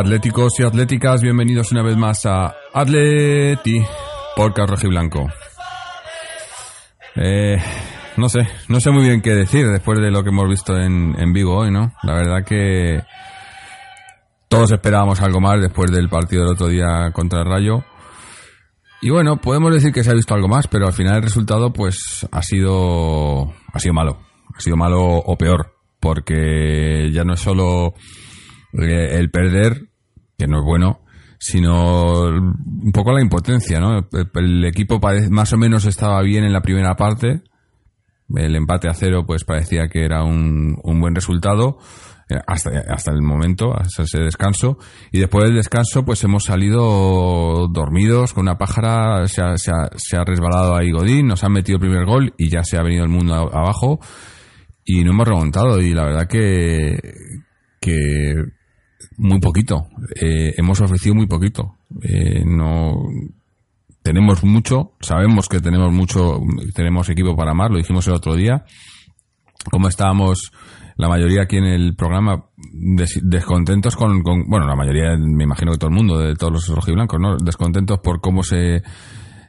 atléticos y atléticas, bienvenidos una vez más a Atleti por Carroji Blanco. Eh, no sé, no sé muy bien qué decir después de lo que hemos visto en, en Vigo hoy, ¿no? La verdad que todos esperábamos algo más después del partido del otro día contra el Rayo. Y bueno, podemos decir que se ha visto algo más, pero al final el resultado pues ha sido ha sido malo, ha sido malo o peor, porque ya no es solo eh, el perder, que no es bueno, sino un poco la impotencia, ¿no? El, equipo más o menos estaba bien en la primera parte, el empate a cero pues parecía que era un, un buen resultado eh, hasta, hasta el momento, hasta ese descanso, y después del descanso pues hemos salido dormidos con una pájara, se ha, se ha, se ha resbalado ahí Godín, nos han metido el primer gol y ya se ha venido el mundo abajo. Y no hemos remontado y la verdad que que muy poquito. Eh, hemos ofrecido muy poquito. Eh, no tenemos mucho, sabemos que tenemos mucho, tenemos equipo para más, lo dijimos el otro día. Como estábamos la mayoría aquí en el programa descontentos con, bueno, la mayoría, me imagino que todo el mundo, de todos los rojiblancos, ¿no? Descontentos por cómo se,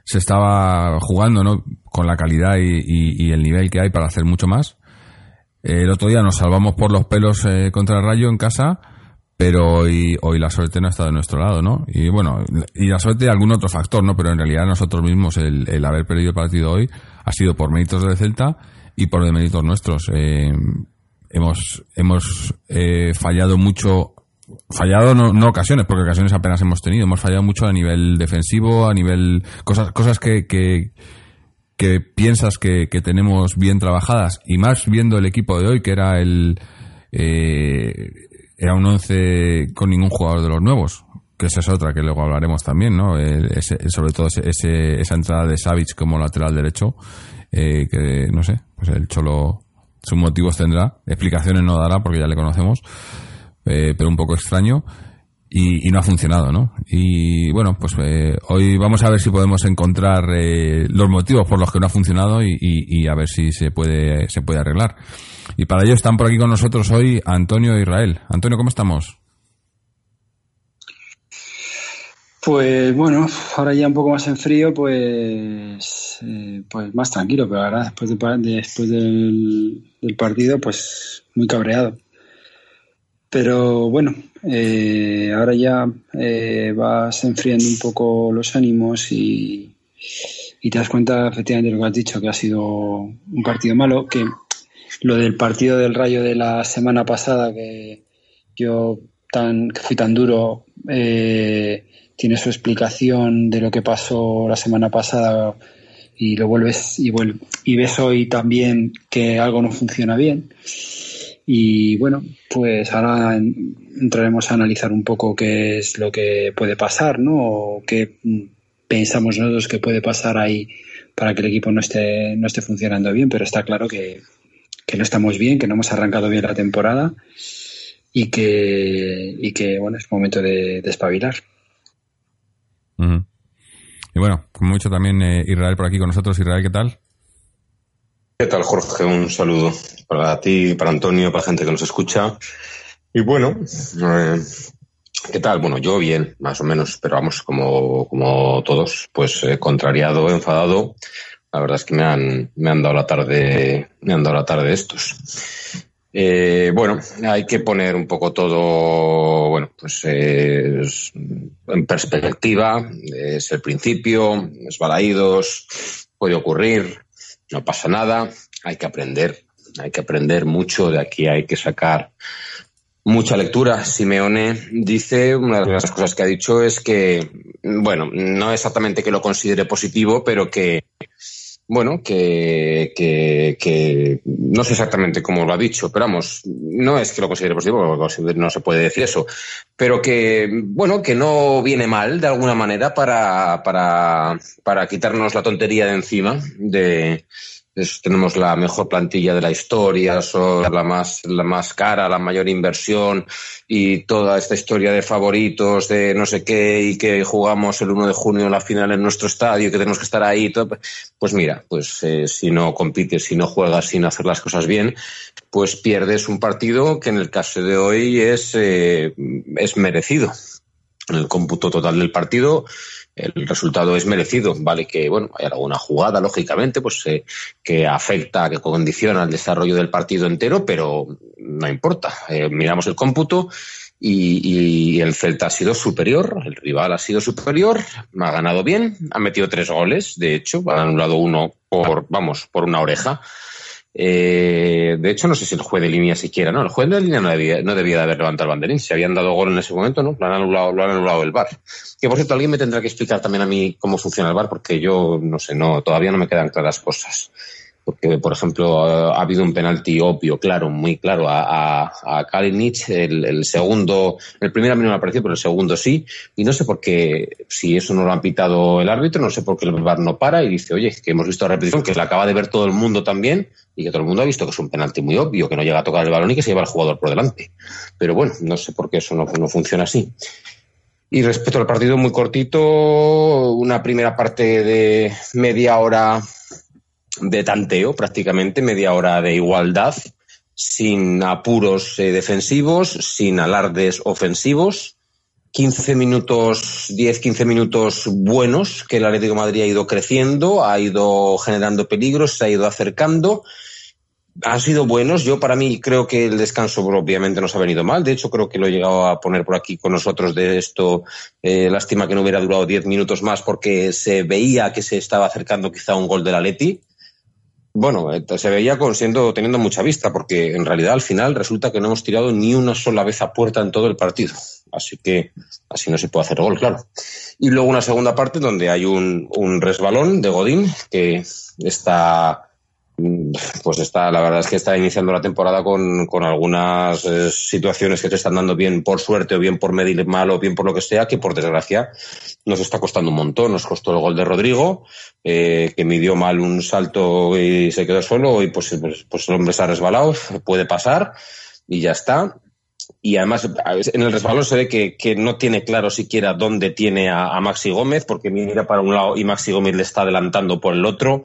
se estaba jugando, ¿no? Con la calidad y, el nivel que hay para hacer mucho más. El otro día nos salvamos por los pelos eh, contra el Rayo en casa pero hoy, hoy la suerte no ha estado de nuestro lado, ¿no? Y bueno, y la suerte de algún otro factor, ¿no? Pero en realidad nosotros mismos el, haber perdido el partido hoy ha sido por méritos del Celta y por méritos nuestros. Eh, hemos hemos eh, fallado mucho, fallado no, ocasiones, porque ocasiones apenas hemos tenido, hemos fallado mucho a nivel defensivo, a nivel cosas cosas que, que que piensas que, que tenemos bien trabajadas y más viendo el equipo de hoy que era el eh, era un 11 con ningún jugador de los nuevos, que esa es otra que luego hablaremos también, ¿no? sobre todo esa entrada de Savic como lateral derecho, eh, que no sé, pues el Cholo sus motivos tendrá, explicaciones no dará porque ya le conocemos, eh, pero un poco extraño. Y, no ha funcionado, ¿no? Y bueno, pues eh, hoy vamos a ver si podemos encontrar los motivos por los que no ha funcionado y, y, a ver si se puede, se puede arreglar. Y para ello están por aquí con nosotros hoy Antonio e Israel. Antonio, ¿cómo estamos? Pues bueno, ahora ya un poco más en frío, pues, eh, pues más tranquilo, pero ahora después, de, después del, partido, pues muy cabreado. Pero bueno, eh, ahora ya eh, vas enfriando un poco los ánimos y, y te das cuenta efectivamente de lo que has dicho, que ha sido un partido malo, que lo del partido del Rayo de la semana pasada, que yo tan, que fui tan duro, eh, tiene su explicación de lo que pasó la semana pasada y lo vuelves y, y ves hoy también que algo no funciona bien. Y bueno, pues ahora entraremos a analizar un poco qué es lo que puede pasar, ¿no? O qué pensamos nosotros que puede pasar ahí para que el equipo no esté, no esté funcionando bien, pero está claro que, que no estamos bien, que no hemos arrancado bien la temporada y que, y que bueno, es momento de, espabilar. Y bueno, como mucho también eh, Israel por aquí con nosotros. Israel, ¿qué tal? ¿Qué tal, Jorge? Un saludo para ti, para Antonio, para la gente que nos escucha. Y bueno, eh, ¿qué tal? Bueno, yo bien, más o menos, pero vamos, como, como todos, pues eh, contrariado, enfadado la verdad es que me han, me han dado la tarde, me han dado la tarde estos. Eh, bueno, hay que poner un poco todo, bueno, pues eh, en perspectiva. Es el principio, es balaídos, puede ocurrir, no pasa nada. Hay que aprender, hay que aprender mucho. De aquí hay que sacar mucha lectura. Simeone dice, una de las cosas que ha dicho es que, bueno, no exactamente que lo considere positivo, pero que bueno, que, que, no sé exactamente cómo lo ha dicho, pero vamos, no es que lo considere positivo, no se puede decir eso, pero que, bueno, que no viene mal de alguna manera para, para, para quitarnos la tontería de encima de, tenemos la mejor plantilla de la historia, son la más, la más cara, la mayor inversión y toda esta historia de favoritos, de no sé qué, y que jugamos el 1 de junio la final en nuestro estadio y que tenemos que estar ahí. pues mira, pues eh, si no compites, si no juegas sin hacer las cosas bien, pues pierdes un partido que en el caso de hoy es, eh, es merecido. En el cómputo total del partido, el resultado es merecido. Vale que, bueno, hay alguna jugada, lógicamente, pues eh, que afecta, que condiciona el desarrollo del partido entero, pero no importa. Eh, miramos el cómputo y, el Celta ha sido superior, el rival ha sido superior, ha ganado bien, ha metido tres goles, de hecho, ha anulado uno por, vamos, por una oreja. Eh, de hecho, no sé si el juez de línea siquiera, ¿no? El juez de línea no debía, no debía de haber levantado el banderín. Si habían dado gol en ese momento, ¿no? Lo han anulado, lo han anulado el bar. Que por cierto, alguien me tendrá que explicar también a mí cómo funciona el bar, porque yo no sé, no, todavía no me quedan claras cosas porque por ejemplo ha, habido un penalti obvio, claro, muy claro a, a, Kalinic, el, segundo, el primer a mí no me ha parecido, pero el segundo sí, y no sé por qué, si eso no lo han pitado el árbitro, no sé por qué el VAR no para y dice, oye, que hemos visto la repetición, que la acaba de ver todo el mundo también, y que todo el mundo ha visto que es un penalti muy obvio, que no llega a tocar el balón y que se lleva el jugador por delante. Pero bueno, no sé por qué eso no, no funciona así. Y respecto al partido muy cortito, una primera parte de media hora de tanteo, prácticamente media hora de igualdad, sin apuros eh, defensivos, sin alardes ofensivos. 15 minutos, 10, 15 minutos buenos que el Atlético Madrid ha ido creciendo, ha ido generando peligros, se ha ido acercando. Han sido buenos. Yo, para mí, creo que el descanso obviamente nos ha venido mal. De hecho, creo que lo he llegado a poner por aquí con nosotros de esto. Eh, lástima que no hubiera durado 10 minutos más porque se veía que se estaba acercando quizá un gol del Atleti bueno, eh, se veía con siendo, teniendo mucha vista, porque en realidad al final resulta que no hemos tirado ni una sola vez a puerta en todo el partido. Así que así no se puede hacer gol, claro. Y luego una segunda parte donde hay un, un resbalón de Godín que está pues está, la verdad es que está iniciando la temporada con, con algunas eh, situaciones que se están dando bien por suerte o bien por medir mal o bien por lo que sea, que por desgracia nos está costando un montón. Nos costó el gol de Rodrigo, eh, que midió mal un salto y se quedó solo y pues, pues, pues, el hombre se ha resbalado, puede pasar y ya está. Y además, en el resbalón se ve que, que no tiene claro siquiera dónde tiene a, a Maxi Gómez, porque mira para un lado y Maxi Gómez le está adelantando por el otro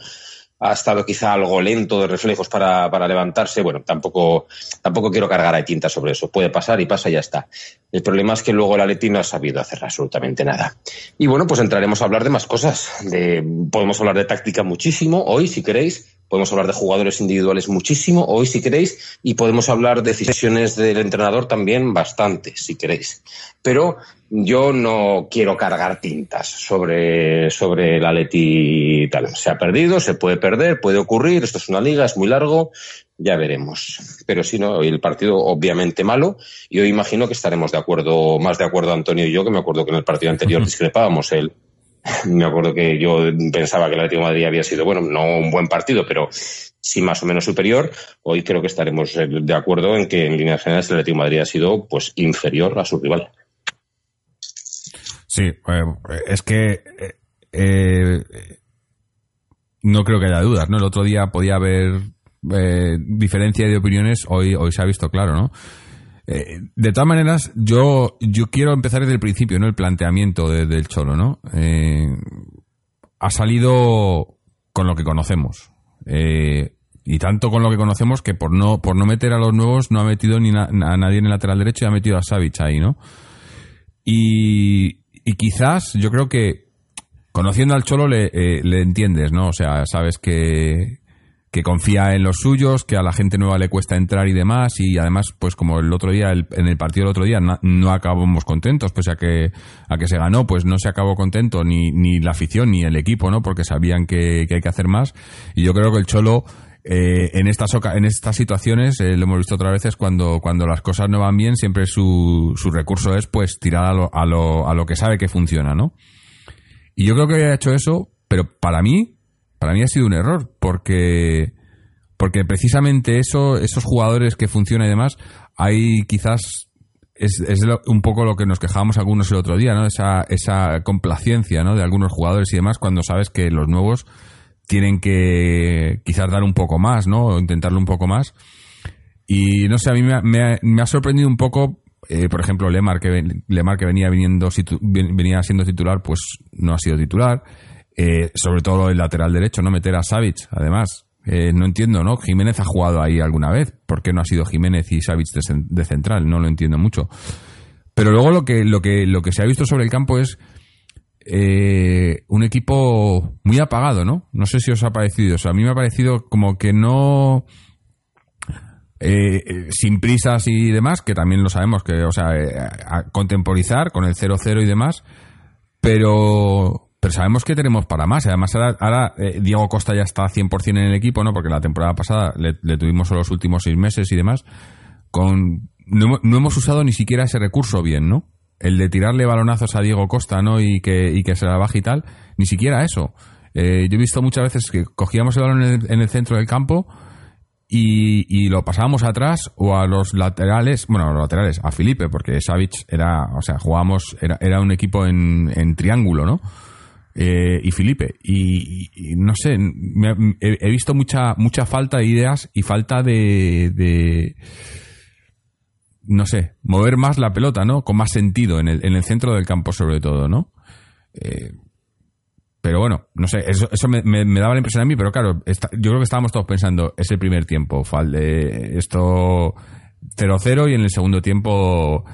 ha estado quizá algo lento de reflejos para, para, levantarse. Bueno, tampoco, tampoco quiero cargar a tinta sobre eso. Puede pasar y pasa y ya está. El problema es que luego el Atleti no ha sabido hacer absolutamente nada. Y bueno, pues entraremos a hablar de más cosas. De, podemos hablar de táctica muchísimo hoy, si queréis. Podemos hablar de jugadores individuales muchísimo hoy, si queréis. Y podemos hablar de decisiones del entrenador también bastante, si queréis. Pero yo no quiero cargar tintas sobre, sobre el Atleti tal. Se ha perdido, se puede perder, puede ocurrir, esto es una liga, es muy largo, ya veremos. Pero si no, hoy el partido obviamente malo y hoy imagino que estaremos de acuerdo, más de acuerdo Antonio y yo, que me acuerdo que en el partido anterior discrepábamos. Él, me acuerdo que yo pensaba que el Atlético Madrid había sido, bueno, no un buen partido, pero sí más o menos superior. Hoy creo que estaremos de acuerdo en que en líneas generales el Atlético Madrid ha sido pues inferior a su rival. Sí, es que eh, eh, no creo que haya dudas, ¿no? El otro día podía haber eh, diferencia de opiniones, hoy, hoy se ha visto claro, ¿no? De todas maneras, yo, yo quiero empezar desde el principio, ¿no? El planteamiento del Cholo, ¿no? ha salido con lo que conocemos. y tanto con lo que conocemos que por no, por no meter a los nuevos no ha metido ni a nadie en el lateral derecho y ha metido a Savic ahí, ¿no? Y, y quizás yo creo que conociendo al Cholo le, eh, le entiendes, ¿no? O sea, sabes que, que confía en los suyos, que a la gente nueva le cuesta entrar y demás, y además, pues como el otro día, en el partido del otro día, no, acabamos contentos, pues a que, a que se ganó, pues no se acabó contento ni, ni la afición ni el equipo, ¿no? Porque sabían que, que hay que hacer más, y yo creo que el Cholo eh, en estas en estas situaciones eh, lo hemos visto otras veces cuando cuando las cosas no van bien siempre su, su recurso es pues tirar a lo, a lo, a lo que sabe que funciona no y yo creo que ha hecho eso pero para mí para mí ha sido un error, porque, porque precisamente eso, esos jugadores que funcionan y demás, hay quizás es, es un poco lo que nos quejábamos algunos el otro día, ¿no? Esa, esa complacencia, ¿no? De algunos jugadores y demás cuando sabes que los nuevos tienen que quizás dar un poco más, ¿no? O intentarlo un poco más. Y no sé, a mí me, me ha sorprendido un poco eh, por ejemplo, Lemar que, Lemar, que venía, viniendo, venía siendo titular, pues no ha sido titular. Eh, sobre todo el lateral derecho, no meter a Savic, además. Eh, no entiendo, ¿no? Jiménez ha jugado ahí alguna vez. ¿Por qué no ha sido Jiménez y Savic de, central? No lo entiendo mucho. Pero luego lo que, lo que, lo que se ha visto sobre el campo es un equipo muy apagado, ¿no? No sé si os ha parecido. O a mí me ha parecido como que no eh, eh, sin prisas y demás, que también lo sabemos, que, o sea, eh, a contemporizar con el 0-0 y demás, pero, pero sabemos que tenemos para más. Además, ahora, Diego Costa ya está 100% en el equipo, ¿no? Porque la temporada pasada le, tuvimos solo los últimos seis meses y demás. Con, no, hemos usado ni siquiera ese recurso bien, ¿no? El de tirarle balonazos a Diego Costa, ¿no? Y que, y que se la baje y tal, ni siquiera eso. yo he visto muchas veces que cogíamos el balón en el centro del campo y, lo pasábamos atrás o a los laterales, bueno, a los laterales, a Felipe, porque Savic era, o sea, jugábamos, era, era un equipo en, en triángulo, ¿no? Eh, y Felipe. Y, no sé, he, visto mucha, mucha falta de ideas y falta de, no sé, mover más la pelota, ¿no? Con más sentido en el, en el centro del campo sobre todo, ¿no? Eh, pero bueno, no sé, eso, eso me, daba la impresión a mí, pero claro, yo creo que estábamos todos pensando, es el primer tiempo, falde esto 0-0 y en el segundo tiempo...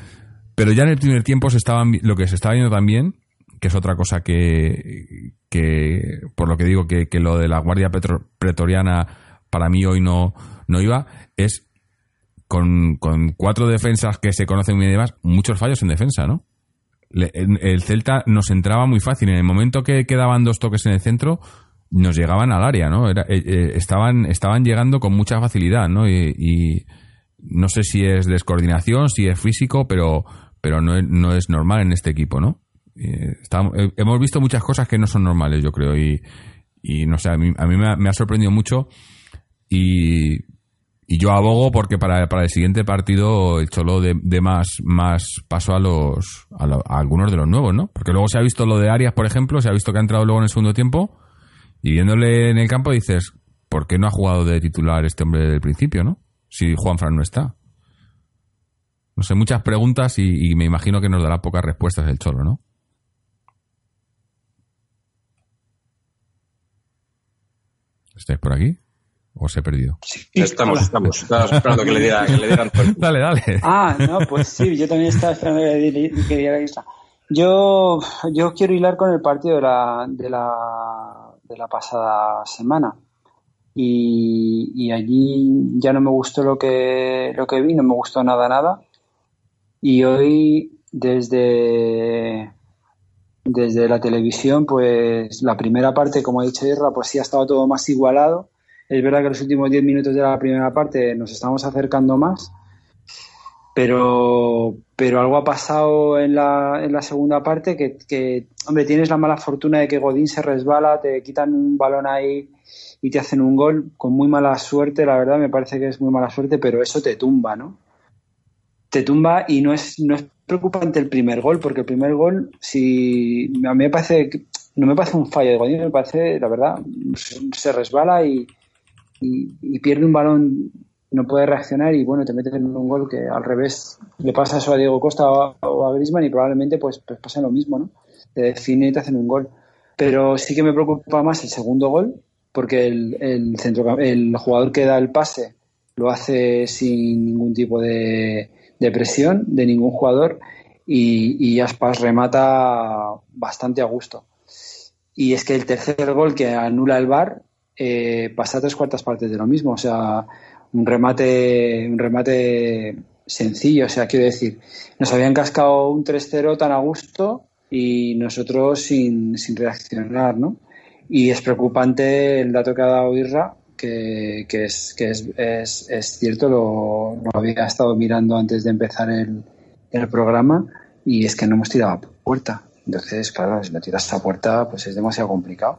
Pero ya en el primer tiempo se estaban, lo que se estaba viendo también, que es otra cosa que, que por lo que digo que, lo de la Guardia Pretoriana para mí hoy no, no iba, es con, con cuatro defensas que se conocen bien y demás, muchos fallos en defensa, ¿no? el Celta nos entraba muy fácil. En el momento que quedaban dos toques en el centro, nos llegaban al área, ¿no? Eh, eh, estaban, estaban llegando con mucha facilidad, ¿no? Y, no sé si es descoordinación, si es físico, pero, pero no, no es normal en este equipo, ¿no? Eh, hemos visto muchas cosas que no son normales, yo creo, y, no sé, a mí, a mí me, ha, sorprendido mucho y, yo abogo porque para, el siguiente partido el Cholo de, más, más paso a los a, algunos de los nuevos, ¿no? Porque luego se ha visto lo de Arias, por ejemplo, se ha visto que ha entrado luego en el segundo tiempo y viéndole en el campo dices, ¿por qué no ha jugado de titular este hombre desde el principio, no? Si Juan Fran no está. No sé, muchas preguntas y, me imagino que nos dará pocas respuestas el Cholo, ¿no? ¿Estáis por aquí? ¿O se ha perdido? Sí, estamos, estamos. Estaba esperando que le, diera, que le dieran Dale, dale. Ah, no, pues sí, yo también estaba esperando que, que diera. Yo, yo quiero hilar con el partido de la, de la, de la pasada semana. Y, y, allí ya no me gustó lo que, lo que vi, no me gustó nada, nada. Y hoy, desde, desde la televisión, pues la primera parte, como ha dicho Irra, pues sí ha estado todo más igualado es verdad que los últimos 10 minutos de la primera parte nos estamos acercando más, pero, pero algo ha pasado en la, en la segunda parte que, hombre, tienes la mala fortuna de que Godín se resbala, te quitan un balón ahí y te hacen un gol con muy mala suerte, la verdad me parece que es muy mala suerte, pero eso te tumba, ¿no? Te tumba y no es, no es preocupante el primer gol, porque el primer gol, si a mí me parece, no me parece un fallo de Godín, me parece, la verdad, se resbala y, y, pierde un balón, no puede reaccionar y bueno, te metes en un gol que al revés le pasa eso a Diego Costa o a Griezmann y probablemente pues, pues pasa lo mismo, ¿no? Te define y te hacen un gol. Pero sí que me preocupa más el segundo gol porque el, el, centro, el jugador que da el pase lo hace sin ningún tipo de, presión de ningún jugador y, y Aspas remata bastante a gusto. Y es que el tercer gol que anula el VAR eh, pasa tres cuartas partes de lo mismo. O sea, un remate, un remate sencillo. O sea, quiero decir, nos habían cascado un 3-0 tan a gusto y nosotros sin, sin reaccionar, ¿no? Y es preocupante el dato que ha dado Irra, que, que, es, que es, es, es cierto, lo, había estado mirando antes de empezar el, el programa, y es que no hemos tirado a puerta. Entonces, claro, si no tiras a puerta, pues es demasiado complicado.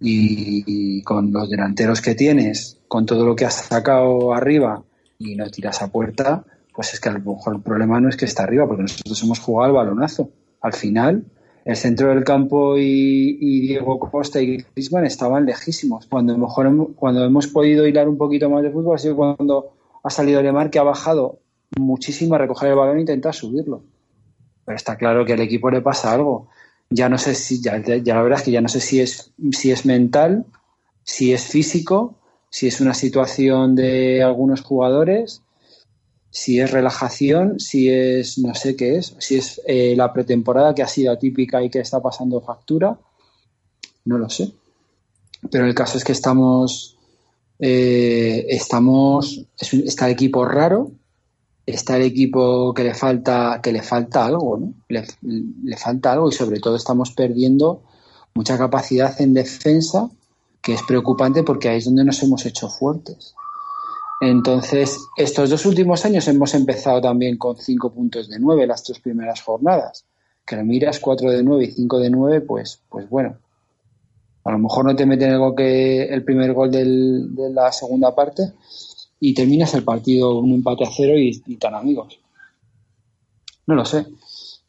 y, con los delanteros que tienes, con todo lo que has sacado arriba y no tiras a puerta, pues es que a lo mejor el problema no es que está arriba, porque nosotros hemos jugado el balonazo. Al final, el centro del campo y, Diego Costa y Griezmann estaban lejísimos. Cuando mejor cuando hemos podido hilar un poquito más de fútbol ha sido cuando ha salido Lemar que ha bajado muchísimo a recoger el balón e intentar subirlo. Pero está claro que al equipo le pasa algo ya no sé si, ya, ya la verdad es que ya no sé si es, si es mental, si es físico, si es una situación de algunos jugadores, si es relajación, si es no sé qué es, si es eh, la pretemporada que ha sido atípica y que está pasando factura, no lo sé. Pero el caso es que estamos, eh, estamos, está el equipo raro, está el equipo que le falta, que le falta algo, ¿no? Le, falta algo y sobre todo estamos perdiendo mucha capacidad en defensa, que es preocupante porque ahí es donde nos hemos hecho fuertes. Entonces, estos dos últimos años hemos empezado también con cinco puntos de nueve las tres primeras jornadas. Que lo miras cuatro de nueve y cinco de nueve, pues, pues bueno. A lo mejor no te meten el, que, el primer gol de la segunda parte, y terminas el partido un empate a cero y, tan amigos. No lo sé.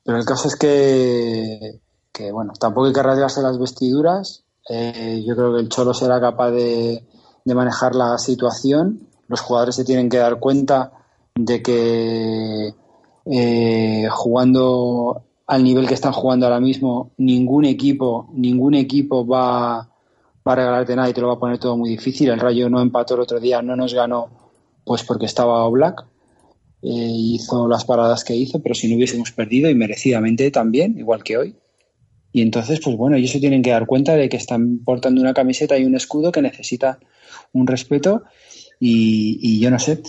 Pero el caso es que, que bueno, tampoco hay que rasgarse las vestiduras. Eh, yo creo que el Cholo será capaz de, manejar la situación. Los jugadores se tienen que dar cuenta de que eh, jugando al nivel que están jugando ahora mismo, ningún equipo, ningún equipo va, va a regalarte nada y te lo va a poner todo muy difícil. El Rayo no empató el otro día, no nos ganó pues porque estaba Black, eh, hizo las paradas que hizo, pero si no hubiésemos perdido y merecidamente también, igual que hoy. Y entonces, pues bueno, ellos se tienen que dar cuenta de que están portando una camiseta y un escudo que necesita un respeto y, yo no sé.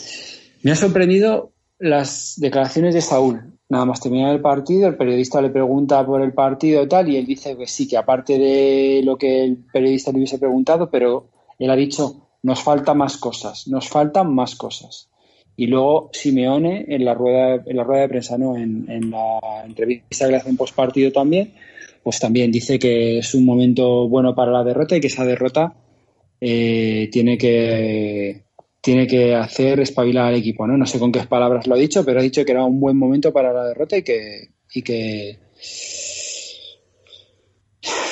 Me ha sorprendido las declaraciones de Saúl. Nada más terminar el partido, el periodista le pregunta por el partido y tal, y él dice que sí, que aparte de lo que el periodista le hubiese preguntado, pero él ha dicho nos faltan más cosas, nos faltan más cosas. Y luego Simeone en la rueda, en la rueda de prensa, ¿no? En, la entrevista que le hacen post partido también, pues también dice que es un momento bueno para la derrota y que esa derrota eh, tiene que tiene que hacer espabilar al equipo, ¿no? No sé con qué palabras lo ha dicho, pero ha dicho que era un buen momento para la derrota y que, y que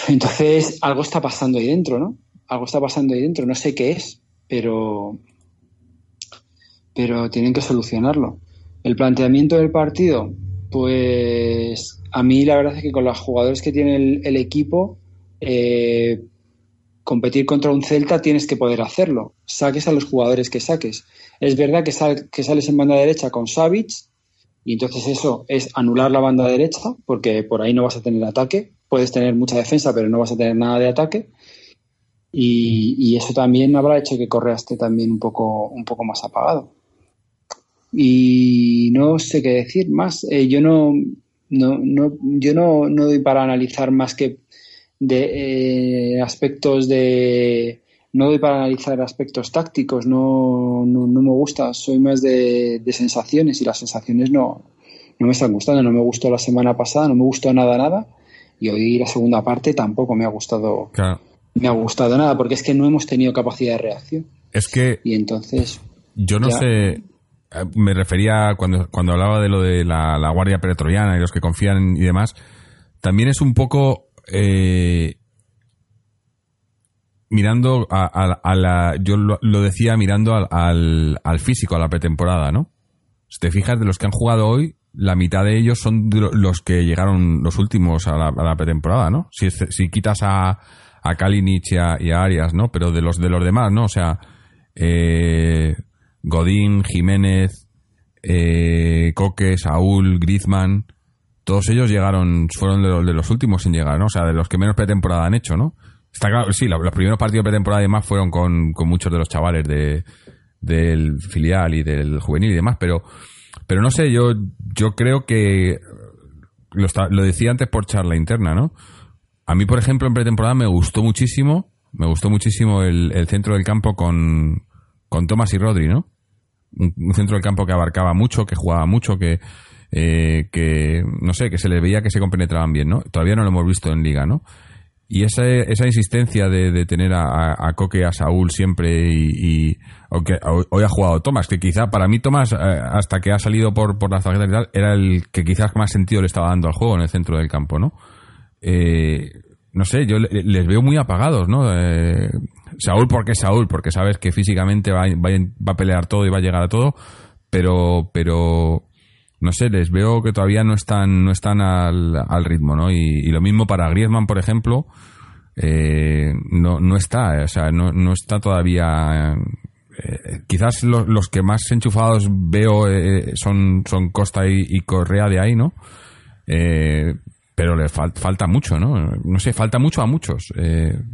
entonces algo está pasando ahí dentro, ¿no? Algo está pasando ahí dentro, no sé qué es, pero, pero tienen que solucionarlo. El planteamiento del partido, pues a mí la verdad es que con los jugadores que tiene el, equipo, eh, competir contra un Celta tienes que poder hacerlo. Saques a los jugadores que saques. Es verdad que, que sales en banda derecha con Savic y entonces eso es anular la banda derecha porque por ahí no vas a tener ataque. Puedes tener mucha defensa pero no vas a tener nada de ataque. Y, eso también habrá hecho que Correa esté también un poco, un poco más apagado. Y no sé qué decir más. Eh, yo no, no, no, yo no, no doy para analizar más que de eh, aspectos de no doy para analizar aspectos tácticos, no, no, me gusta, soy más de, sensaciones y las sensaciones no, no me están gustando, no me gustó la semana pasada, no me gustó nada, nada, y hoy la segunda parte tampoco me ha gustado me ha gustado nada, porque es que no hemos tenido capacidad de reacción. Es que. Y entonces. Yo no sé. Eh, me refería cuando, cuando hablaba de lo de la, Guardia Pretoriana y los que confían y demás. También es un poco. Eh, mirando a, la. Yo lo, decía mirando al, al, físico, a la pretemporada, ¿no? Si te fijas, de los que han jugado hoy, la mitad de ellos son los que llegaron los últimos a la, a la pretemporada, ¿no? Si, quitas a a y a, Arias, ¿no? Pero de los de los demás, ¿no? O sea, eh, Godín, Jiménez, eh, Coque, Saúl, Griezmann, todos ellos llegaron, fueron de los, de los, últimos en llegar, ¿no? O sea, de los que menos pretemporada han hecho, ¿no? Está claro, sí, los, primeros partidos de pretemporada y demás fueron con, con muchos de los chavales de, del filial y del juvenil y demás, pero, pero no sé, yo, yo creo que lo, lo decía antes por charla interna, ¿no? A mí, por ejemplo, en pretemporada me gustó muchísimo, me gustó muchísimo el, centro del campo con, con Tomás y Rodri, ¿no? Un, centro del campo que abarcaba mucho, que jugaba mucho, que, eh, que, no sé, que se le veía que se compenetraban bien, ¿no? Todavía no lo hemos visto en liga, ¿no? y esa, esa insistencia de, tener a, a, Coque a Saúl siempre y, aunque hoy ha jugado Tomás, que quizá para mí Tomás, eh, hasta que ha salido por, por la tarjeta y tal, era el que quizás más sentido le estaba dando al juego en el centro del campo, ¿no? Eh, no sé, yo les veo muy apagados, ¿no? Saúl, porque Saúl? Porque sabes que físicamente va, va, va, a pelear todo y va a llegar a todo, pero, pero no sé, les veo que todavía no están, no están al, al ritmo, ¿no? Y, lo mismo para Griezmann, por ejemplo, eh, no, no está, o sea, no, no está todavía. Eh, quizás los que más enchufados veo eh, son, son Costa y, Correa de ahí, ¿no? pero le falta mucho, ¿no? No sé, falta mucho a muchos.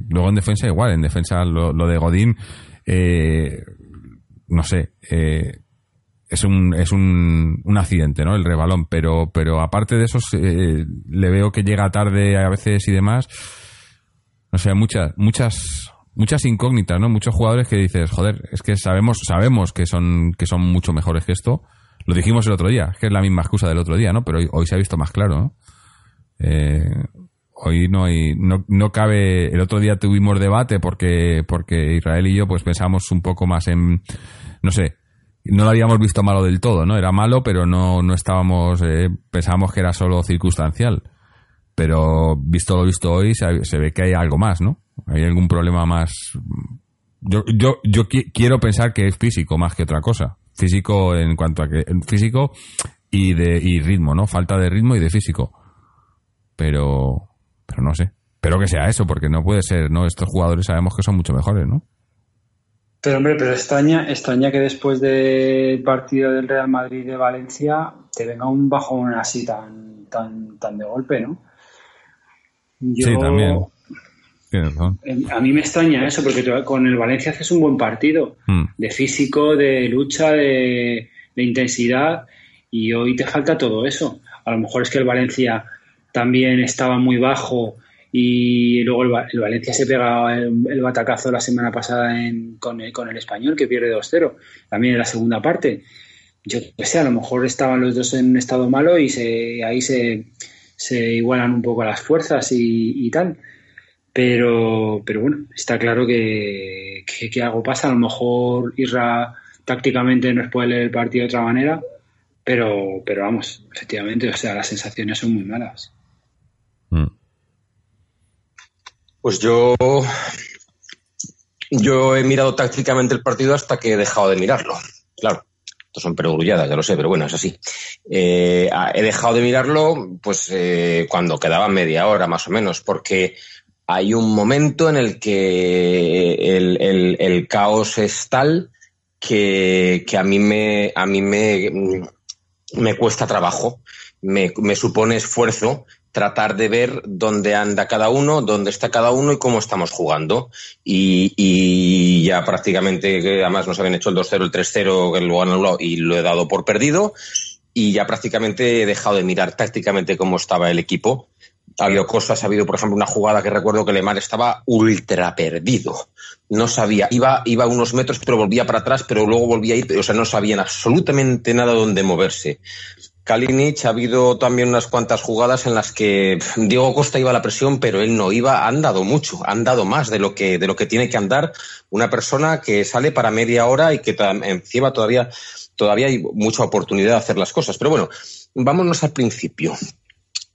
luego en defensa igual, en defensa lo, lo de Godín, no sé, es un, es un, un accidente, ¿no? El rebalón, pero, pero aparte de eso, eh, le veo que llega tarde a veces y demás. No sé, muchas, muchas, muchas incógnitas, ¿no? Muchos jugadores que dices, joder, es que sabemos, sabemos que son, que son mucho mejores que esto. Lo dijimos el otro día, que es la misma excusa del otro día, ¿no? Pero hoy, se ha visto más claro, ¿no? Eh, hoy no hay, no, no cabe, el otro día tuvimos debate porque, porque Israel y yo pues pensamos un poco más en, no sé, no lo habíamos visto malo del todo, ¿no? Era malo, pero no, no estábamos, eh, pensábamos que era solo circunstancial. Pero visto lo visto hoy, se, ve que hay algo más, ¿no? Hay algún problema más. Yo, yo, yo quiero pensar que es físico más que otra cosa. Físico en cuanto a que. Físico y de y ritmo, ¿no? Falta de ritmo y de físico. Pero. Pero no sé. Pero que sea eso, porque no puede ser, ¿no? Estos jugadores sabemos que son mucho mejores, ¿no? Pero hombre, pero extraña, extraña que después del partido del Real Madrid de Valencia te venga un bajón así tan, tan, tan de golpe, ¿no? sí, también. A mí me extraña eso, porque con el Valencia haces un buen partido, hmm. de físico, de lucha, de, de intensidad, y hoy te falta todo eso. A lo mejor es que el Valencia también estaba muy bajo y luego el, Valencia se pega el, batacazo la semana pasada con, el, con el español, que pierde 2-0, también en la segunda parte. Yo qué sé, a lo mejor estaban los dos en un estado malo y se, ahí se, se igualan un poco las fuerzas y, tal. Pero, pero bueno, está claro que, que, algo pasa. A lo mejor Isra tácticamente nos puede leer el partido de otra manera, pero, pero vamos, efectivamente, o sea, las sensaciones son muy malas. Mm. Pues yo, yo he mirado tácticamente el partido hasta que he dejado de mirarlo. Claro, esto son perogrulladas, ya lo sé, pero bueno, es así. Eh, he dejado de mirarlo, pues eh, cuando quedaba media hora más o menos, porque hay un momento en el que el, caos es tal que, a mí me, a mí me, me cuesta trabajo, me supone esfuerzo tratar de ver dónde anda cada uno, dónde está cada uno y cómo estamos jugando. Y, ya prácticamente, además nos habían hecho el 2-0, el 3-0, que lo han anulado y lo he dado por perdido. Y ya prácticamente he dejado de mirar tácticamente cómo estaba el equipo. Ha habido cosas, ha habido, por ejemplo, una jugada que recuerdo que Lemar estaba ultra perdido. No sabía, iba, iba unos metros, pero volvía para atrás, pero luego volvía a ir, o sea, no sabían absolutamente nada dónde moverse. Kalinic ha habido también unas cuantas jugadas en las que Diego Costa iba a la presión, pero él no iba, han dado mucho, han dado más de lo que, de lo que tiene que andar una persona que sale para media hora y que encima todavía, todavía hay mucha oportunidad de hacer las cosas. Pero bueno, vámonos al principio.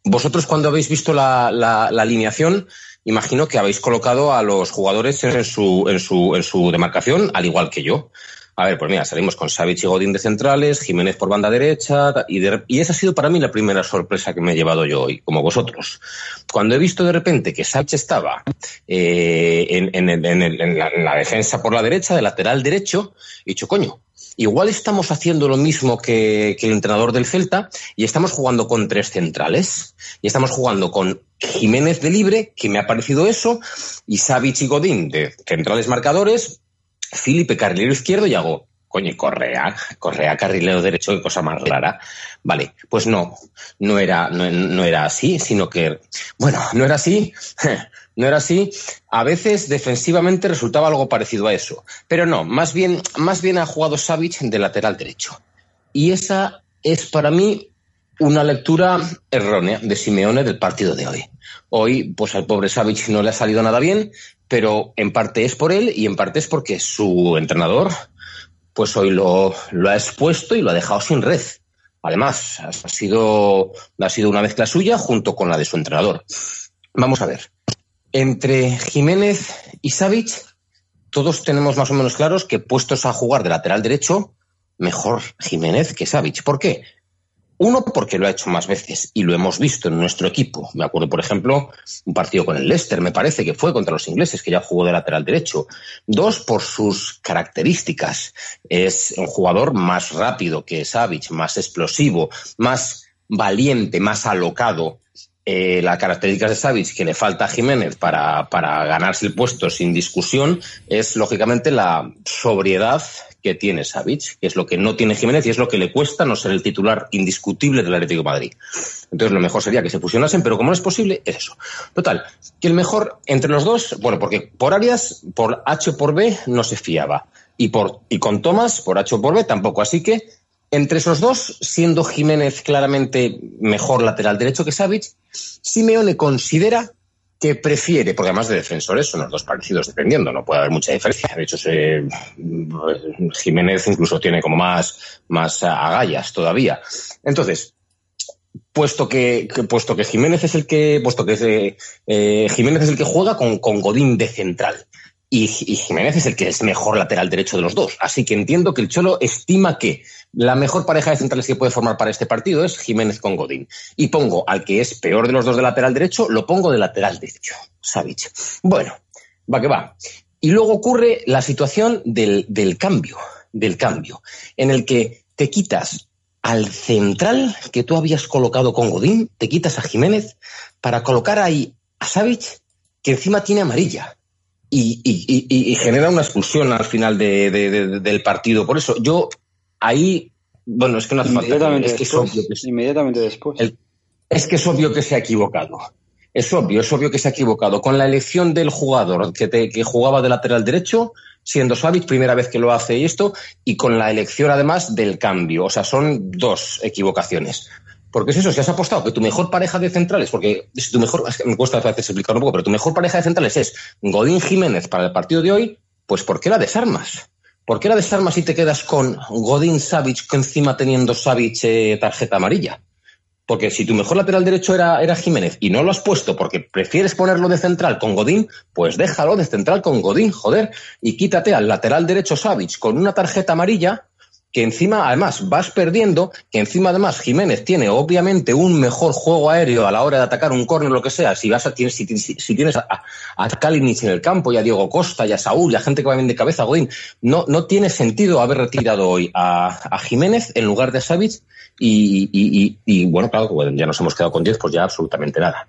Vosotros cuando habéis visto la, la, alineación, imagino que habéis colocado a los jugadores en su, en su, en su demarcación, al igual que yo. A ver, pues mira, salimos con Savic y Godín de centrales, Jiménez por banda derecha, y, y, esa ha sido para mí la primera sorpresa que me he llevado yo hoy, como vosotros. Cuando he visto de repente que Savic estaba eh, en, la, defensa por la derecha, de lateral derecho, he dicho, coño, igual estamos haciendo lo mismo que, que, el entrenador del Celta y estamos jugando con tres centrales. Y estamos jugando con Jiménez de libre, que me ha parecido eso, y Savic y Godín de centrales marcadores, Felipe carrilero izquierdo y hago, coño, Correa, Correa carrilero derecho, qué cosa más rara. Vale, pues no, no era, no, era así, sino que, bueno, no era así, no era así. A veces defensivamente resultaba algo parecido a eso, pero no, más bien, más bien ha jugado Savic de lateral derecho. Y esa es para mí una lectura errónea de Simeone del partido de hoy. Hoy, pues al pobre Savic no le ha salido nada bien, pero en parte es por él y en parte es porque su entrenador, pues hoy lo, lo ha expuesto y lo ha dejado sin red. Además, ha sido, ha sido una mezcla suya junto con la de su entrenador. Vamos a ver. Entre Jiménez y Savic, todos tenemos más o menos claros que puestos a jugar de lateral derecho, mejor Jiménez que Savic. ¿Por qué? Uno, porque lo ha hecho más veces y lo hemos visto en nuestro equipo. Me acuerdo, por ejemplo, un partido con el Leicester, me parece que fue contra los ingleses, que ya jugó de lateral derecho. Dos, por sus características. Es un jugador más rápido que Savic, más explosivo, más valiente, más alocado. Eh, las características de Savic que le falta a Jiménez para, para ganarse el puesto sin discusión es, lógicamente, la sobriedad que tiene Savic, que es lo que no tiene Jiménez y es lo que le cuesta no ser el titular indiscutible del Atlético de Madrid. Entonces lo mejor sería que se fusionasen, pero como no es posible, es eso. Total, que el mejor entre los dos, bueno, porque por Arias, por H o por B, no se fiaba. Y, por, y con Tomás, por H o por B, tampoco. Así que entre esos dos, siendo Jiménez claramente mejor lateral derecho que Savic, Simeone considera que prefiere, porque además de defensores son los dos parecidos dependiendo, no puede haber mucha diferencia. De hecho, Jiménez incluso tiene como más, más agallas todavía. Entonces, puesto que, puesto que Jiménez es el que, puesto que eh, Jiménez es el que juega con, con Godín de central. Y, Jiménez es el que es mejor lateral derecho de los dos. Así que entiendo que el Cholo estima que la mejor pareja de centrales que puede formar para este partido es Jiménez con Godín. Y pongo al que es peor de los dos de lateral derecho, lo pongo de lateral derecho, Savic. Bueno, va que va. Y luego ocurre la situación del, del cambio, del cambio, en el que te quitas al central que tú habías colocado con Godín, te quitas a Jiménez para colocar ahí a Savic, que encima tiene amarilla. Y, y, y, y genera una expulsión al final de, de, de, del partido. Por eso yo ahí, bueno, es que no hace falta. Es que es obvio que, inmediatamente después. El, es que es obvio que se ha equivocado. Es obvio, es obvio que se ha equivocado. Con la elección del jugador que, te, que jugaba de lateral derecho, siendo Savic, primera vez que lo hace y esto, y con la elección además del cambio. O sea, son dos equivocaciones. Porque es eso, si has apostado que tu mejor pareja de centrales, porque si tu mejor, me cuesta a veces explicar un poco, pero tu mejor pareja de centrales es Godín Jiménez para el partido de hoy, pues ¿por qué la desarmas? ¿Por qué la desarmas y te quedas con Godín Savic, que encima teniendo Savic eh, tarjeta amarilla? Porque si tu mejor lateral derecho era, era Jiménez y no lo has puesto porque prefieres ponerlo de central con Godín, pues déjalo de central con Godín, joder, y quítate al lateral derecho Savic con una tarjeta amarilla que encima además vas perdiendo, que encima además Jiménez tiene obviamente un mejor juego aéreo a la hora de atacar un córner lo que sea, si vas a si, si, si tienes a, a en el campo y a Diego Costa y a Saúl y a gente que va bien de cabeza, Godín, no, no tiene sentido haber retirado hoy a, a Jiménez en lugar de Savic y, bueno, claro, ya nos hemos quedado con 10, pues ya absolutamente nada.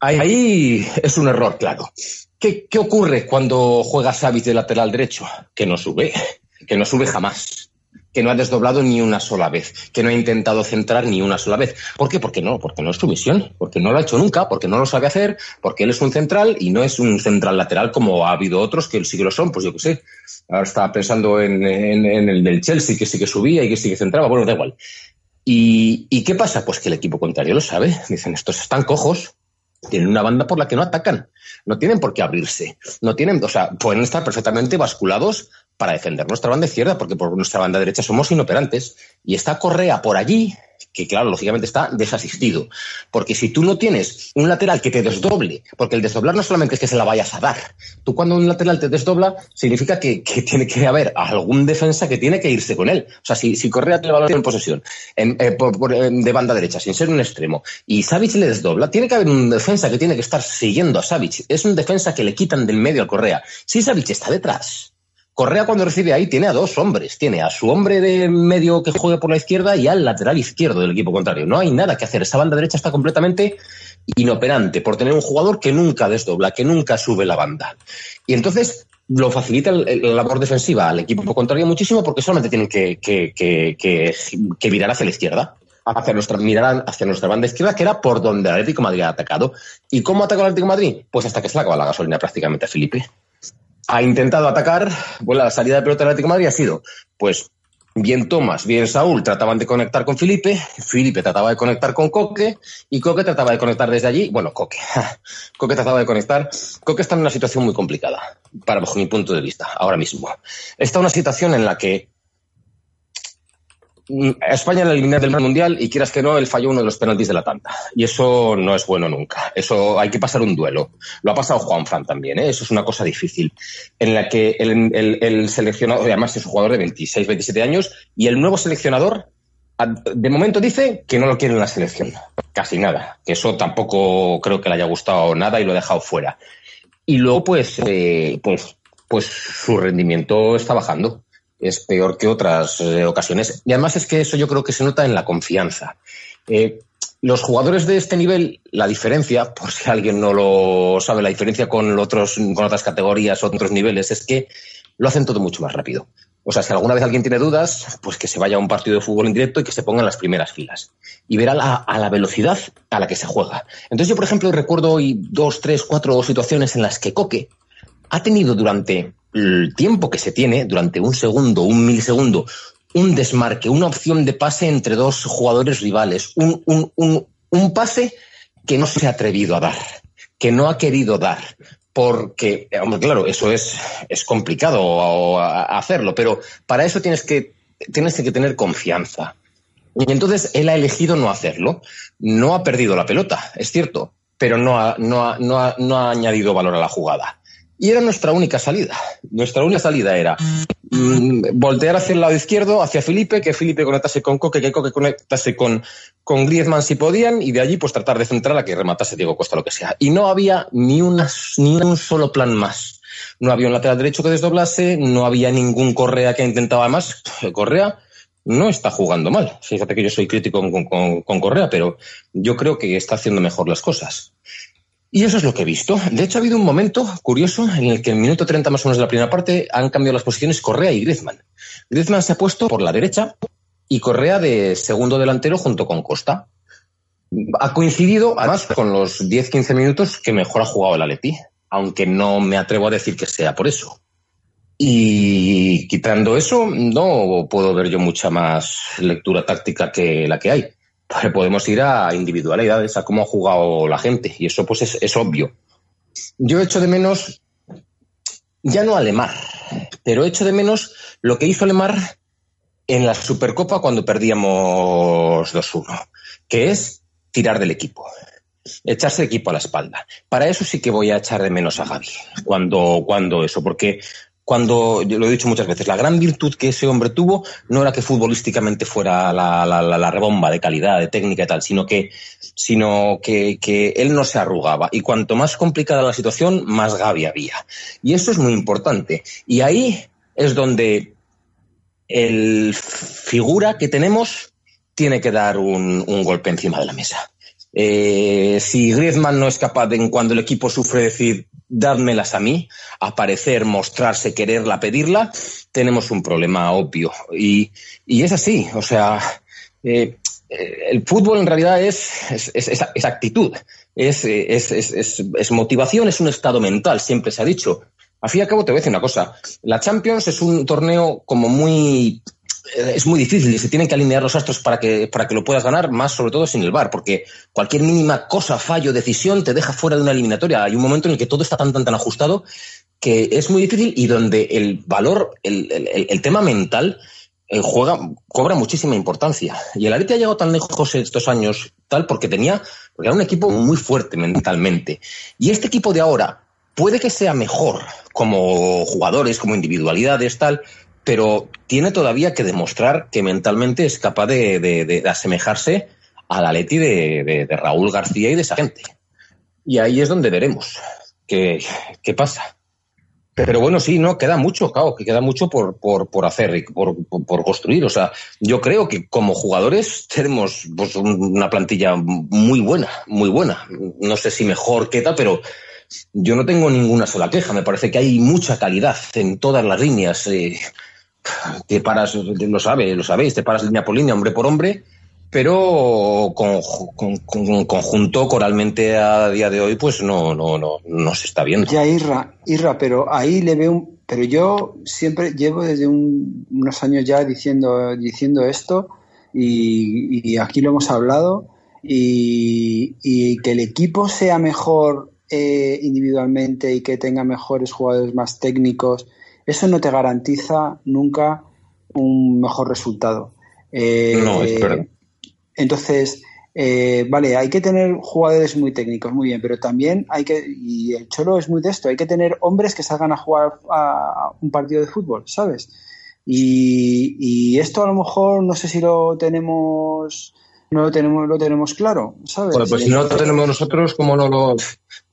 Ahí, ahí es un error, claro. ¿Qué, ¿Qué ocurre cuando juega Savic de lateral derecho? Que no sube, que no sube jamás que no ha desdoblado ni una sola vez, que no ha intentado centrar ni una sola vez. ¿Por qué? Porque no, porque no es su misión, porque no lo ha hecho nunca, porque no lo sabe hacer, porque él es un central y no es un central lateral como ha habido otros que sí que lo son, pues yo qué sé. Ahora estaba pensando en, el del Chelsea, que sí que subía y que sí que centraba, bueno, da igual. ¿Y, ¿Y qué pasa? Pues que el equipo contrario lo sabe. Dicen, estos están cojos, tienen una banda por la que no atacan. No tienen por qué abrirse. No tienen, o sea, pueden estar perfectamente basculados para defender nuestra banda izquierda, porque por nuestra banda derecha somos inoperantes. Y está Correa por allí, que claro, lógicamente está desasistido. Porque si tú no tienes un lateral que te desdoble, porque el desdoblar no solamente es que se la vayas a dar, tú cuando un lateral te desdobla, significa que, tiene que haber algún defensa que tiene que irse con él. O sea, si, si Correa tiene balón en posesión en, eh, por, por, de banda derecha, sin ser un extremo, y Savic le desdobla, tiene que haber un defensa que tiene que estar siguiendo a Savic. Es un defensa que le quitan del medio al Correa. Si Savic está detrás, Correa cuando recibe ahí tiene a dos hombres, tiene a su hombre de medio que juegue por la izquierda y al lateral izquierdo del equipo contrario. No hay nada que hacer, esa banda derecha está completamente inoperante por tener un jugador que nunca desdobla, que nunca sube la banda. Y entonces lo facilita la labor defensiva al equipo contrario muchísimo porque solamente tienen que, que, que, que virar hacia la izquierda hacia nuestra, mirar hacia nuestra banda izquierda, que era por donde el Atlético Madrid ha atacado. ¿Y cómo atacó el Atlético Madrid? Pues hasta que se le acaba la gasolina prácticamente a Felipe ha intentado atacar, bueno, la salida de pelota del Atlético de Madrid ha sido, pues, bien Tomás, bien Saúl trataban de conectar con Felipe, Felipe trataba de conectar con Coque y Coque trataba de conectar desde allí. Bueno, Coque, Coque trataba de conectar. Coque está en una situación muy complicada, para bajo mi punto de vista, ahora mismo. Está en una situación en la que España la eliminar del Mundial y quieras que no, él falló uno de los penaltis de la tanda. Y eso no es bueno nunca. Eso hay que pasar un duelo. Lo ha pasado Juan Fran también, ¿eh? Eso es una cosa difícil. En la que el, el, seleccionador, además es un jugador de 26, 27 años, y el nuevo seleccionador, de momento dice que no lo quiere en la selección. Casi nada. Que eso tampoco creo que le haya gustado nada y lo ha dejado fuera. Y luego, pues, eh, pues, pues su rendimiento está bajando es peor que otras eh, ocasiones. Y además es que eso yo creo que se nota en la confianza. Eh, los jugadores de este nivel, la diferencia, por si alguien no lo sabe, la diferencia con, otros, con otras categorías, otros niveles, es que lo hacen todo mucho más rápido. O sea, si alguna vez alguien tiene dudas, pues que se vaya a un partido de fútbol en directo y que se ponga en las primeras filas. Y verá la, a la velocidad a la que se juega. Entonces yo, por ejemplo, recuerdo hoy dos, tres, cuatro situaciones en las que Coque ha tenido durante el tiempo que se tiene, durante un segundo, un milisegundo, un desmarque, una opción de pase entre dos jugadores rivales, un, un, un, un pase que no se ha atrevido a dar, que no ha querido dar, porque, claro, eso es, es complicado hacerlo, pero para eso tienes que, tienes que tener confianza. Y entonces él ha elegido no hacerlo. No ha perdido la pelota, es cierto, pero no ha, no ha, no ha, no ha añadido valor a la jugada. Y era nuestra única salida. Nuestra única salida era mm, voltear hacia el lado izquierdo, hacia Felipe, que Felipe conectase con Coque, que Coque conectase con, con Griezmann si podían, y de allí pues tratar de centrar a que rematase Diego Costa, lo que sea. Y no había ni, una, ni un solo plan más. No había un lateral derecho que desdoblase, no había ningún Correa que intentaba más. Correa no está jugando mal. Fíjate que yo soy crítico con, con Correa, pero yo creo que está haciendo mejor las cosas. Y eso es lo que he visto. De hecho, ha habido un momento curioso en el que en el minuto 30 más o menos de la primera parte han cambiado las posiciones Correa y Griezmann. Griezmann se ha puesto por la derecha y Correa de segundo delantero junto con Costa. Ha coincidido, además, con los 10-15 minutos que mejor ha jugado el Atleti, aunque no me atrevo a decir que sea por eso. Y quitando eso, no puedo ver yo mucha más lectura táctica que la que hay podemos ir a individualidades, a cómo ha jugado la gente, y eso pues es, obvio. Yo echo de menos, ya no a Lemar, pero echo de menos lo que hizo Lemar en la Supercopa cuando perdíamos 2-1, que es tirar del equipo, echarse el equipo a la espalda. Para eso sí que voy a echar de menos a Gaby, cuando, cuando eso, porque cuando, lo he dicho muchas veces, la gran virtud que ese hombre tuvo no era que futbolísticamente fuera la, la, rebomba de calidad, de técnica y tal, sino que, sino que, él no se arrugaba. Y cuanto más complicada la situación, más Gaby había. Y eso es muy importante. Y ahí es donde el figura que tenemos tiene que dar un, golpe encima de la mesa. Eh, si Griezmann no es capaz en cuando el equipo sufre, decir, dádmelas a mí, aparecer, mostrarse, quererla, pedirla, tenemos un problema obvio. Y, y es así, o sea, eh, el fútbol en realidad es, es, es, actitud, es, es, motivación, es un estado mental, siempre se ha dicho. Al fin y al cabo te voy a decir una cosa, la Champions es un torneo como muy eh, es muy difícil y se tienen que alinear los astros para que, para que lo puedas ganar, más sobre todo sin el VAR, porque cualquier mínima cosa, fallo, decisión te deja fuera de una eliminatoria. Hay un momento en el que todo está tan, tan, tan ajustado que es muy difícil y donde el valor, el, el, tema mental eh, juega, cobra muchísima importancia. Y el Atleti ha llegado tan lejos estos años tal porque tenía, porque era un equipo muy fuerte mentalmente. Y este equipo de ahora puede que sea mejor como jugadores, como individualidades, tal, pero tiene todavía que demostrar que mentalmente es capaz de, asemejarse al Atleti de, de, Raúl García y de esa gente. Y ahí es donde veremos qué, qué pasa. Pero bueno, sí, no, queda mucho, claro, que queda mucho por, por, por hacer y por, por, construir. O sea, yo creo que como jugadores tenemos pues, una plantilla muy buena, muy buena. No sé si mejor que tal, pero yo no tengo ninguna sola queja. Me parece que hay mucha calidad en todas las líneas. Eh, te paras, lo sabe, lo sabéis, te paras línea por línea, hombre por hombre, pero con, con, conjunto coralmente a día de hoy, pues no, no, no, no se está viendo. Ya, Irra, Irra, pero ahí le veo un pero yo siempre llevo desde unos años ya diciendo, diciendo esto y, aquí lo hemos hablado y, que el equipo sea mejor eh, individualmente y que tenga mejores jugadores más técnicos, eso no te garantiza nunca un mejor resultado. Eh, no, es verdad. Entonces, eh, vale, hay que tener jugadores muy técnicos, muy bien, pero también hay que, y el Cholo es muy de esto, hay que tener hombres que salgan a jugar a un partido de fútbol, ¿sabes? Y, y esto a lo mejor no sé si lo tenemos no lo tenemos, lo tenemos claro, ¿sabes? Bueno, pues si no lo tenemos nosotros, ¿cómo no lo...?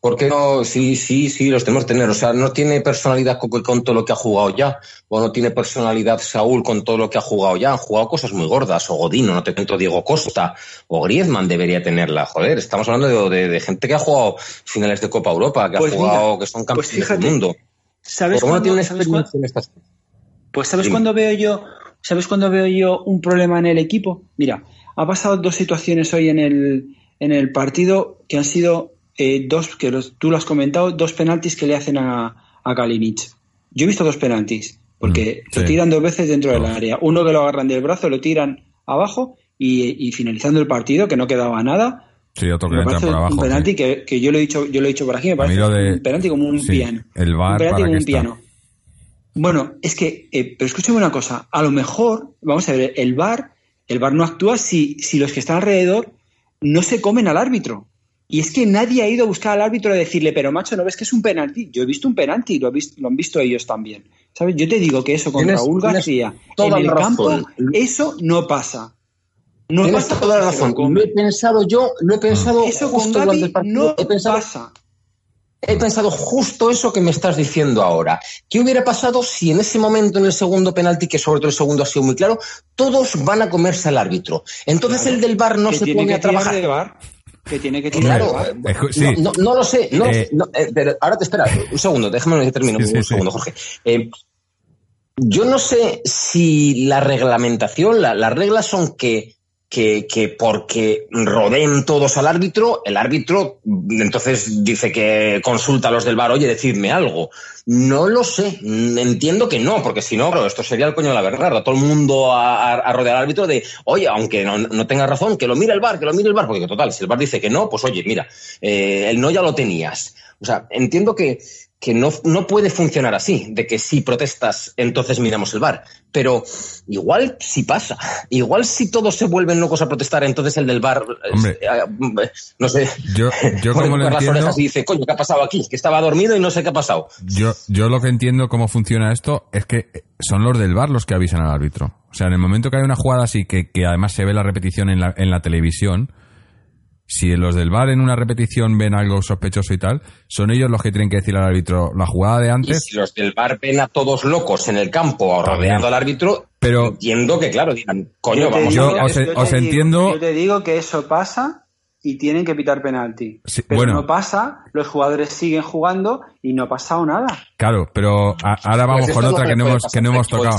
¿Por qué no? Sí, sí, sí, los tenemos que tener. O sea, no tiene personalidad Coco con todo lo que ha jugado ya. O no tiene personalidad Saúl con todo lo que ha jugado ya. Han jugado cosas muy gordas. O Godino, no te cuento Diego Costa. O Griezmann debería tenerla. Joder, estamos hablando de, gente que ha jugado finales de Copa Europa, que ha pues jugado, que son pues campeones del mundo. ¿Sabes ¿Cómo no tiene experiencia en estas Pues ¿sabes cuándo veo yo, sabes cuándo veo yo un problema en el equipo? Mira, ha pasado dos situaciones hoy en el, en el partido que han sido eh, dos, que tú lo has comentado, dos penaltis que le hacen a, a Kalinic. Yo he visto dos penaltis, porque mm, lo tiran dos veces dentro del área. Uno que lo agarran del brazo, lo tiran abajo y, finalizando el partido, que no quedaba nada. Sí, otro que me por abajo. Un penalti que, que, yo lo he dicho, yo lo he dicho por aquí, me parece un penalti como un piano. El bar un penalti como un piano. Bueno, es que, eh, pero escúchame una cosa, a lo mejor, vamos a ver, el bar el VAR no actúa si, si los que están alrededor no se comen al árbitro. Y es que nadie ha ido a buscar al árbitro a decirle, pero macho, ¿no ves que es un penalti? Yo he visto un penalti, lo, he visto, lo han visto ellos también. ¿Sabes? Yo te digo que eso con Raúl García en el campo, eso no pasa. No tienes pasa toda la razón. Lo he pensado yo, lo he pensado eso con Gaby no pasa he pensado justo eso que me estás diciendo ahora. ¿Qué hubiera pasado si en ese momento, en el segundo penalti, que sobre todo el segundo ha sido muy claro, todos van a comerse al árbitro? Entonces el del bar no se pone a trabajar. bar? Que tiene que tirar claro, eh, no, no, lo sé. No, eh, eh, pero ahora te espera, un segundo, déjame que termine un segundo, Jorge. yo no sé si la reglamentación, las reglas son que que, que, porque rodeen todos al árbitro, el árbitro entonces dice que consulta a los del bar, oye, decidme algo. No lo sé, entiendo que no, porque si no, esto sería el coño de la verdad, todo el mundo a, rodear al árbitro de, oye, aunque no, no, tenga razón, que lo mire el bar, que lo mire el bar, porque total, si el bar dice que no, pues oye, mira, eh, el no ya lo tenías. O sea, entiendo que, que no, no, puede funcionar así, de que si protestas, entonces miramos el bar. Pero igual si pasa, igual si todos se vuelven locos a protestar, entonces el del bar, eh, eh, no sé, yo, yo como lo las orejas y dice, coño, ¿qué ha pasado aquí? Que estaba dormido y no sé qué ha pasado. Yo, yo lo que entiendo cómo funciona esto es que son los del bar los que avisan al árbitro. O sea, en el momento que hay una jugada así, que, que además se ve la repetición en la, en la televisión, si los del bar en una repetición ven algo sospechoso y tal, son ellos los que tienen que decir al árbitro la jugada de antes. Y si los del bar ven a todos locos en el campo rodeando al árbitro, pero entiendo que, claro, digan, coño, vamos yo a os, os entiendo. Yo te digo que eso pasa y tienen que pitar penalti. pero no pasa, los jugadores siguen jugando y no ha pasado nada. Claro, pero ahora vamos pues con otra que no hemos, que no hemos tocado.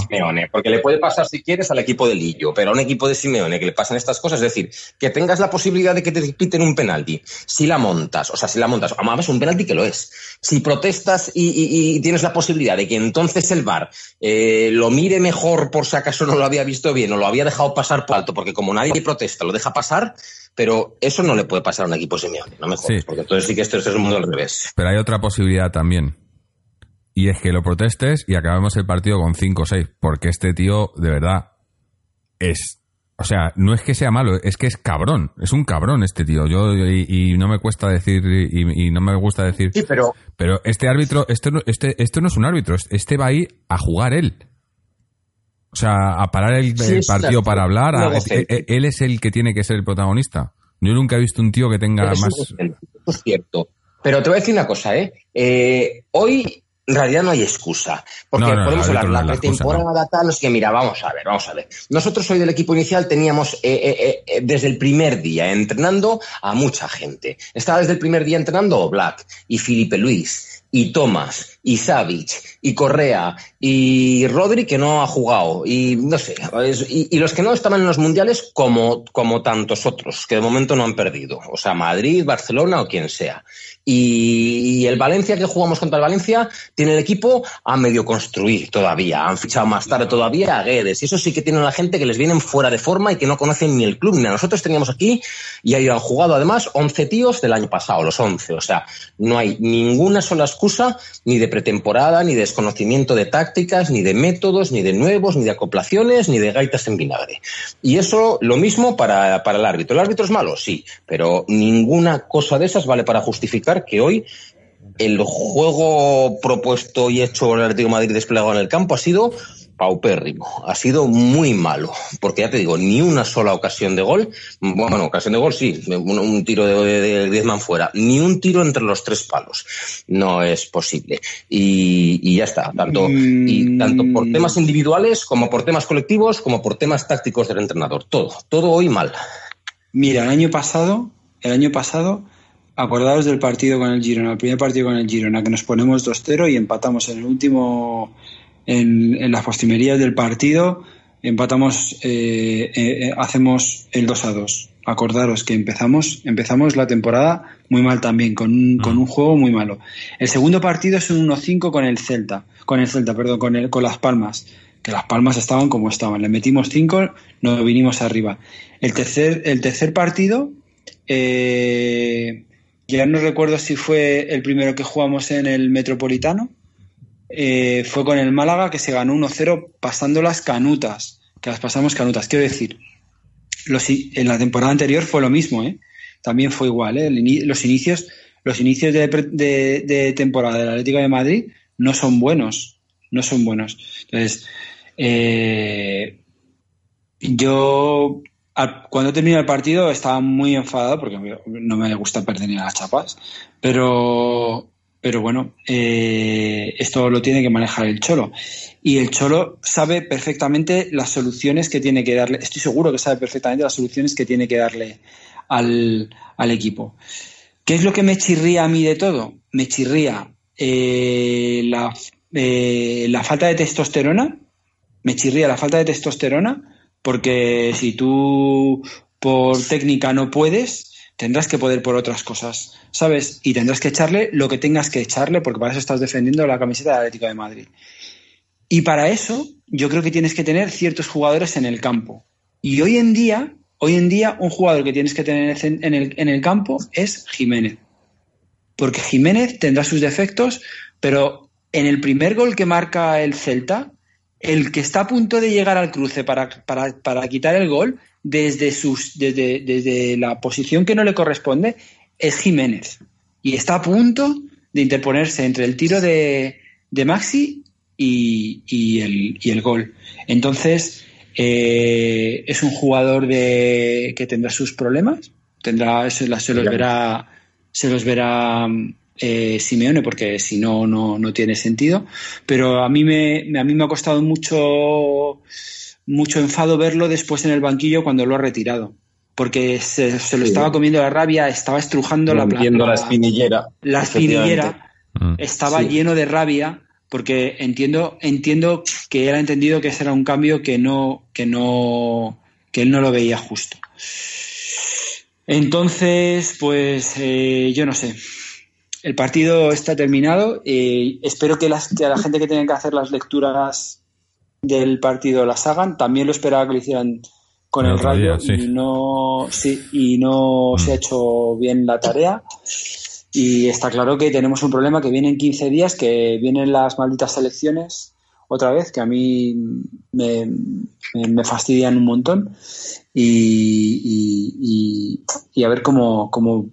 porque le puede pasar si quieres al equipo de Lillo, pero a un equipo de Simeone que le pasan estas cosas, es decir, que tengas la posibilidad de que te piten un penalti, si la montas, o sea, si la montas, además un penalti que lo es, si protestas y, tienes la posibilidad de que entonces el VAR eh, lo mire mejor por si acaso no lo había visto bien o lo había dejado pasar por alto, porque como nadie protesta, lo deja pasar, pero eso no le puede pasar a un equipo Simeone, no me jodas, porque entonces sí que esto, es un mundo al revés. Pero hay otra posibilidad también. Y es que lo protestes y acabemos el partido con 5 o 6, porque este tío, de verdad, es... O sea, no es que sea malo, es que es cabrón, es un cabrón este tío. Yo y, no me cuesta decir y, no me gusta decir. Sí, pero pero este árbitro, este, este, esto no es un árbitro, este va ahí a jugar él. O sea, a parar el, partido para hablar. E, e, él es el que tiene que ser el protagonista. Yo nunca he visto un tío que tenga más. Eso es cierto. Pero te voy a decir una cosa, ¿eh? eh hoy en realidad no hay excusa. Porque podemos hablar de la pretemporada, tal, no sé qué. Mira, vamos a ver, vamos a ver. Nosotros hoy del equipo inicial teníamos eh, eh, eh, desde el primer día entrenando a mucha gente. Estaba desde el primer día entrenando Black y Felipe Luis y Tomás, y Savic, y Correa, y Rodri que no ha jugado, y no sé, y, los que no estaban en los mundiales como, como tantos otros, que de momento no han perdido, o sea, Madrid, Barcelona o quien sea. Y, el Valencia que jugamos contra el Valencia tiene el equipo a medio construir todavía. Han fichado más tarde todavía a Guedes. Y eso sí que tienen la gente que les vienen fuera de forma y que no conocen ni el club ni a nosotros teníamos aquí. Y ahí han jugado además 11 tíos del año pasado, los 11. O sea, no hay ninguna sola excusa ni de pretemporada, ni de desconocimiento de ni de métodos, ni de nuevos, ni de acoplaciones, ni de gaitas en vinagre. Y eso lo mismo para, para el árbitro. ¿El árbitro es malo? Sí, pero ninguna cosa de esas vale para justificar que hoy el juego propuesto y hecho por el Atlético de Madrid desplegado en el campo ha sido paupérrimo, ha sido muy malo, porque ya te digo, ni una sola ocasión de gol, bueno, ocasión de gol sí, un, tiro de, Griezmann fuera, ni un tiro entre los tres palos, no es posible. Y, ya está, tanto, y tanto por mm. temas individuales como por temas colectivos, como por temas tácticos del entrenador, todo, todo hoy mal. Mira, el año pasado, el año pasado acordados del partido con el Girona, el primer partido con el Girona, que nos ponemos 2-0 y empatamos en el último, en, las postrimerías del partido, empatamos, eh, eh, hacemos el 2-2. Acordaros que empezamos, empezamos la temporada muy mal también, con un, con un juego muy malo. El segundo partido es un 1-5 con el Celta, con el Celta, perdón, con, el, con las Palmas que las palmas estaban como estaban. Le metimos 5, nos vinimos arriba. El tercer, el tercer partido eh, ya no recuerdo si fue el primero que jugamos en el Metropolitano. Eh, fue con el Málaga que se ganó 1-0 pasando las canutas, que las pasamos canutas. Quiero decir, en la temporada anterior fue lo mismo, ¿eh? También fue igual, ¿eh? los inicios, los inicios de, temporada del Atlético de Madrid no son buenos, no son buenos. Entonces, yo cuando terminó el partido estaba muy enfadado porque no me gusta perder ni las chapas, pero, pero bueno, eh, esto lo tiene que manejar el Cholo. Y el Cholo sabe perfectamente las soluciones que tiene que darle, estoy seguro que sabe perfectamente las soluciones que tiene que darle al, equipo. ¿Qué es lo que me chirría a mí de todo? Me chirría eh, la, eh, la falta de testosterona, me chirría la falta de testosterona porque si tú por técnica no puedes, tendrás que poder por otras cosas, ¿sabes? Y tendrás que echarle lo que tengas que echarle, porque para eso estás defendiendo la camiseta de Atlético de Madrid. Y para eso, yo creo que tienes que tener ciertos jugadores en el campo. Y hoy en día, hoy en día, un jugador que tienes que tener en el, en el campo es Jiménez. Porque Jiménez tendrá sus defectos, pero en el primer gol que marca el Celta, el que está a punto de llegar al cruce para, para, quitar el gol desde, sus, desde, desde, la posición que no le corresponde es Jiménez. Y está a punto de interponerse entre el tiro de, de Maxi y, y, el, y, el, gol. Entonces, eh, es un jugador de, que tendrá sus problemas, tendrá, se, se los verá, se los verá eh, Simeone, porque si no, no, tiene sentido. Pero a mí me, a mí me ha costado mucho, mucho enfado verlo después en el banquillo cuando lo ha retirado. Porque se, lo estaba comiendo la rabia, estaba estrujando la, la, la espinillera. La espinillera mm. estaba lleno de rabia porque entiendo, entiendo que él ha entendido que ese era un cambio que no, que no, que él no lo veía justo. Entonces, pues eh, yo no sé el partido está terminado. y espero que, las, que la gente que tenga que hacer las lecturas del partido las hagan. También lo esperaba que lo hicieran con el, radio y no, sí, y no se ha mm. hecho bien la tarea. Y está claro que tenemos un problema que viene en 15 días, que vienen las malditas elecciones otra vez, que a mí me, me, fastidian un montón. Y, y, y, a ver cómo, cómo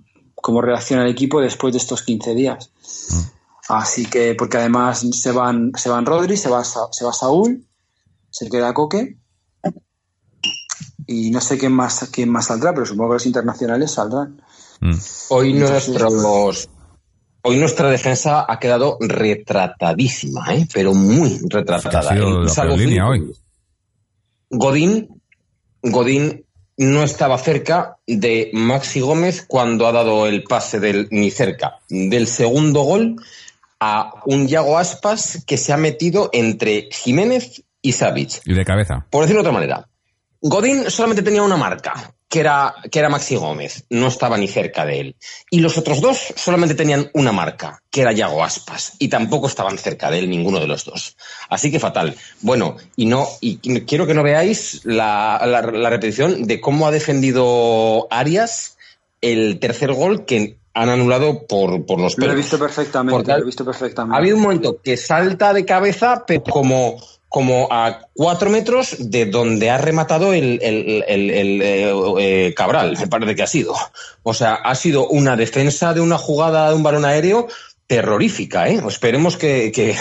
cómo reacciona el equipo después de estos 15 días. Mm. Así que, porque además se van, se van Rodri, se va, se va Saúl, se queda Coque. Y no sé quién más, quién más saldrá, pero supongo que los internacionales saldrán. Mm. Hoy nuestros, hoy nuestra defensa ha quedado retratadísima, ¿eh? pero muy retratada. Godín, Godín no estaba cerca de Maxi Gómez cuando ha dado el pase del ni cerca del segundo gol a un Yago Aspas que se ha metido entre Jiménez y Savic. Y de cabeza. Por decirlo de otra manera, Godín solamente tenía una marca, que era, que era Maxi Gómez, no estaba ni cerca de él. Y los otros dos solamente tenían una marca, que era Yago Aspas, y tampoco estaban cerca de él ninguno de los dos. Así que fatal. Bueno, y no, y quiero que no veáis la, la, repetición de cómo ha defendido Arias el tercer gol que han anulado por, por los pelos. Lo he visto perfectamente, lo he visto perfectamente. Ha habido un momento que salta de cabeza, pero como como a cuatro metros de donde ha rematado el, el, el, eh, eh, Cabral, me parece que ha sido. O sea, ha sido una defensa de una jugada de un balón aéreo terrorífica, ¿eh? Esperemos que, que,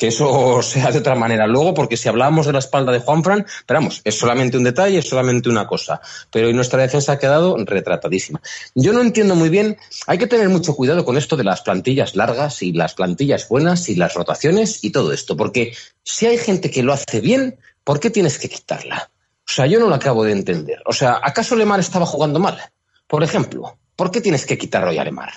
que eso sea de otra manera luego, porque si hablábamos de la espalda de Juanfran, pero vamos, es solamente un detalle, es solamente una cosa. Pero nuestra defensa ha quedado retratadísima. Yo no entiendo muy bien, hay que tener mucho cuidado con esto de las plantillas largas y las plantillas buenas y las rotaciones y todo esto, porque si hay gente que lo hace bien, ¿por qué tienes que quitarla? O sea, yo no lo acabo de entender. O sea, ¿acaso Lemar estaba jugando mal? Por ejemplo, ¿por qué tienes que quitar hoy a Lemar?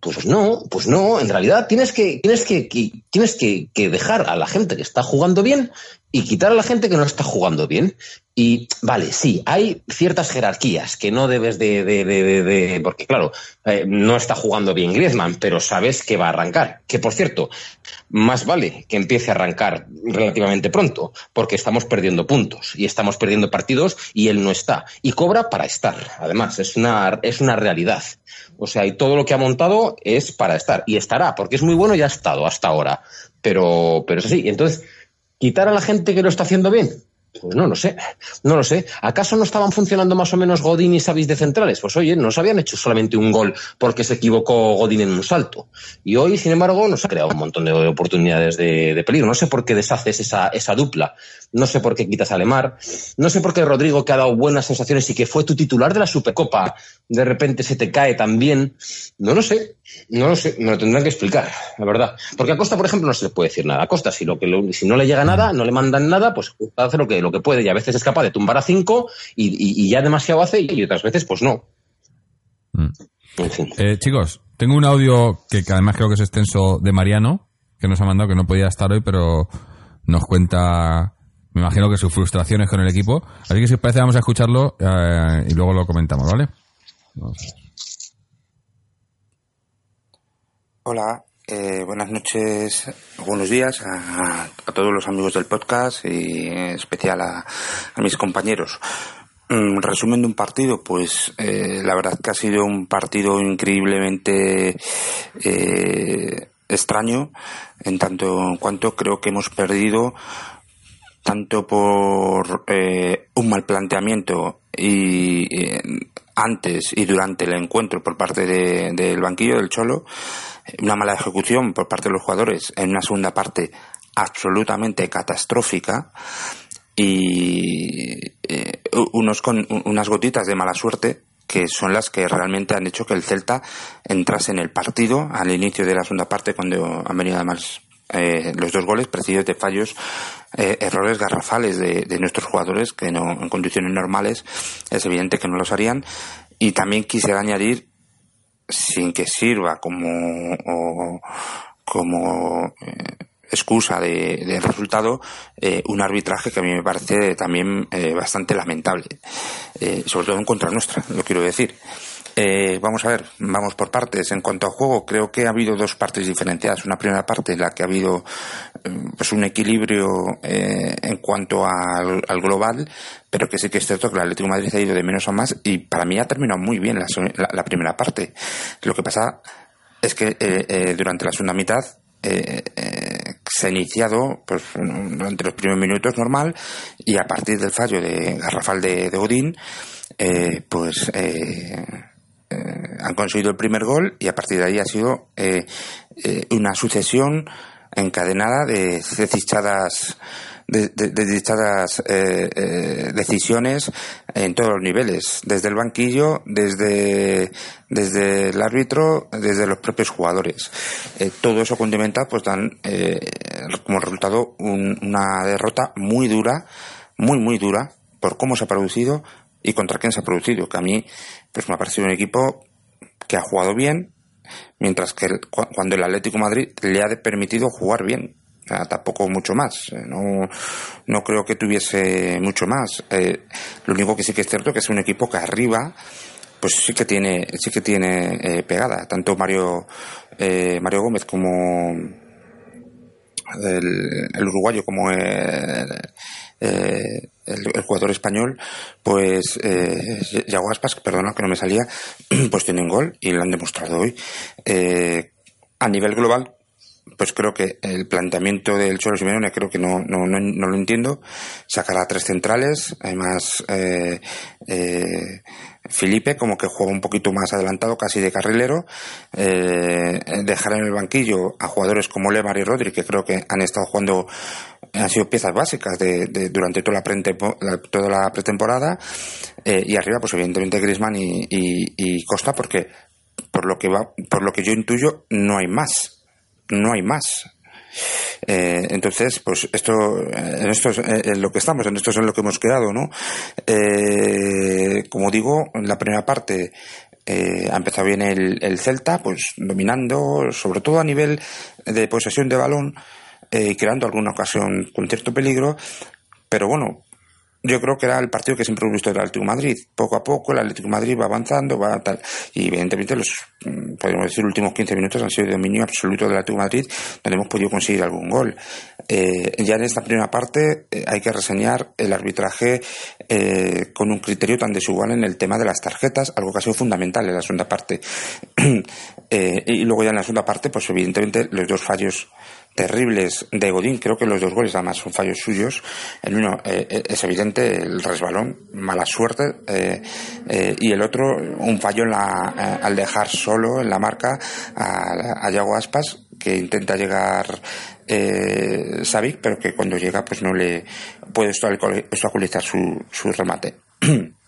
Pues no, pues no, en realidad tienes que, tienes que, tienes que, dejar a la gente que está jugando bien y quitar a la gente que no está jugando bien. Y vale, sí, hay ciertas jerarquías que no debes de, de, de, porque claro, eh, no está jugando bien Griezmann, pero sabes que va a arrancar. Que por cierto, más vale que empiece a arrancar relativamente pronto, porque estamos perdiendo puntos y estamos perdiendo partidos y él no está. Y cobra para estar, además, es una, es una realidad. O sea, y todo lo que ha montado es para estar. Y estará, porque es muy bueno y ha estado hasta ahora. Pero, pero es así. Entonces, quitar a la gente que lo está haciendo bien, pues no lo sé, no lo sé. ¿Acaso no estaban funcionando más o menos Godín y Savis de centrales? Pues oye, nos habían hecho solamente un gol porque se equivocó Godín en un salto. Y hoy, sin embargo, nos ha creado un montón de oportunidades de, peligro. No sé por qué deshaces esa, esa dupla. No sé por qué quitas a Lemar. No sé por qué Rodrigo, que ha dado buenas sensaciones y que fue tu titular de la Supercopa, de repente se te cae también. No lo sé. No lo sé, me lo tendrán que explicar, la verdad. Porque a Costa, por ejemplo, no se le puede decir nada. A Costa, si, lo que si no le llega nada, no le mandan nada, pues hace lo que, lo que puede y a veces es capaz de tumbar a cinco y, ya demasiado hace y otras veces pues no. Mm. Eh, chicos, tengo un audio que, además creo que es extenso de Mariano, que nos ha mandado que no podía estar hoy, pero nos cuenta, me imagino que sus frustraciones con el equipo. Así que si os parece vamos a escucharlo eh, y luego lo comentamos, ¿vale? Hola, eh, buenas noches, buenos días a, todos los amigos del podcast y en especial a, mis compañeros. Mm, resumen de un partido, pues eh, la verdad que ha sido un partido increíblemente eh, extraño, en tanto en cuanto creo que hemos perdido tanto por un mal planteamiento y antes y durante el encuentro por parte del banquillo del Cholo, una mala ejecución por parte de los jugadores en una segunda parte absolutamente catastrófica y eh, unos con unas gotitas de mala suerte que son las que realmente han hecho que el Celta entrase en el partido al inicio de la segunda parte cuando han venido además eh, los dos goles precedidos de fallos, eh, errores garrafales de, de, nuestros jugadores que no, en condiciones normales es evidente que no los harían. Y también quisiera añadir sin que sirva como, como eh, excusa de, resultado eh, un arbitraje que a mí me parece también eh, bastante lamentable, sobre todo en contra nuestra, lo quiero decir. Eh, vamos a ver, vamos por partes. En cuanto a juego, creo que ha habido dos partes diferenciadas. Una primera parte en la que ha habido mm, pues un equilibrio eh, en cuanto al, global, pero que sí que es cierto que el Atlético de Madrid ha ido de menos a más y para mí ha terminado muy bien la, primera parte. Lo que pasa es que eh, durante la segunda mitad se ha iniciado pues, durante los primeros minutos normal y a partir del fallo de Garrafal de, de Odín, pues eh, han conseguido el primer gol y a partir de ahí ha sido eh, eh, una sucesión encadenada de desdichadas de, decisiones en todos los niveles, desde el banquillo, desde, desde el árbitro, desde los propios jugadores. todo eso condimenta pues dan como resultado una derrota muy dura, muy muy dura, por cómo se ha producido y contra quién se ha producido, que a mí pues me ha parecido un equipo que ha jugado bien, mientras que cuando el Atlético Madrid le ha permitido jugar bien. Tampoco mucho más. No, no creo que tuviese mucho más. Eh, lo único que sí que es cierto que es un equipo que arriba pues sí que tiene sí que tiene eh, pegada tanto Mario eh, Mario Gómez como el, uruguayo como el, el, jugador español, pues eh, Yago Aspas, perdona que no me salía, pues tienen gol y lo han demostrado hoy. Eh, a nivel global, pues creo que el planteamiento del Cholo Simeone creo que no, no, no, lo entiendo. Sacará tres centrales, además eh, eh, Felipe como que juega un poquito más adelantado, casi de carrilero. Eh, dejar en el banquillo a jugadores como Lemar y Rodri, que creo que han estado jugando, han sido piezas básicas de, durante toda la, la pretemporada. Eh, y arriba, pues evidentemente Griezmann y, y Costa, porque por lo que va, por lo que yo intuyo, no hay más no hay más. Eh, entonces, pues esto, en esto es en lo que estamos, en esto es en lo que hemos quedado, ¿no? Eh, como digo, en la primera parte eh, ha empezado bien el, Celta, pues dominando, sobre todo a nivel de posesión de balón, y creando alguna ocasión con cierto peligro, pero bueno, yo creo que era el partido que siempre hemos visto del Atlético Madrid. Poco a poco el Atlético Madrid va avanzando, va tal. Y evidentemente los, mm, podemos decir, últimos 15 minutos han sido de dominio absoluto del Atlético Madrid, donde hemos podido conseguir algún gol. Eh, ya en esta primera parte eh, hay que reseñar el arbitraje eh, con un criterio tan desigual en el tema de las tarjetas, algo que ha sido fundamental en la segunda parte. y luego ya en la segunda parte, pues evidentemente los dos fallos terribles de Godín. Creo que los dos goles además son fallos suyos. El uno eh, eh, es evidente el resbalón, mala suerte, eh, y el otro un fallo en la, al dejar solo en la marca a, a Yago Aspas que intenta llegar eh, pero que cuando llega pues no le puede obstaculizar su, su remate.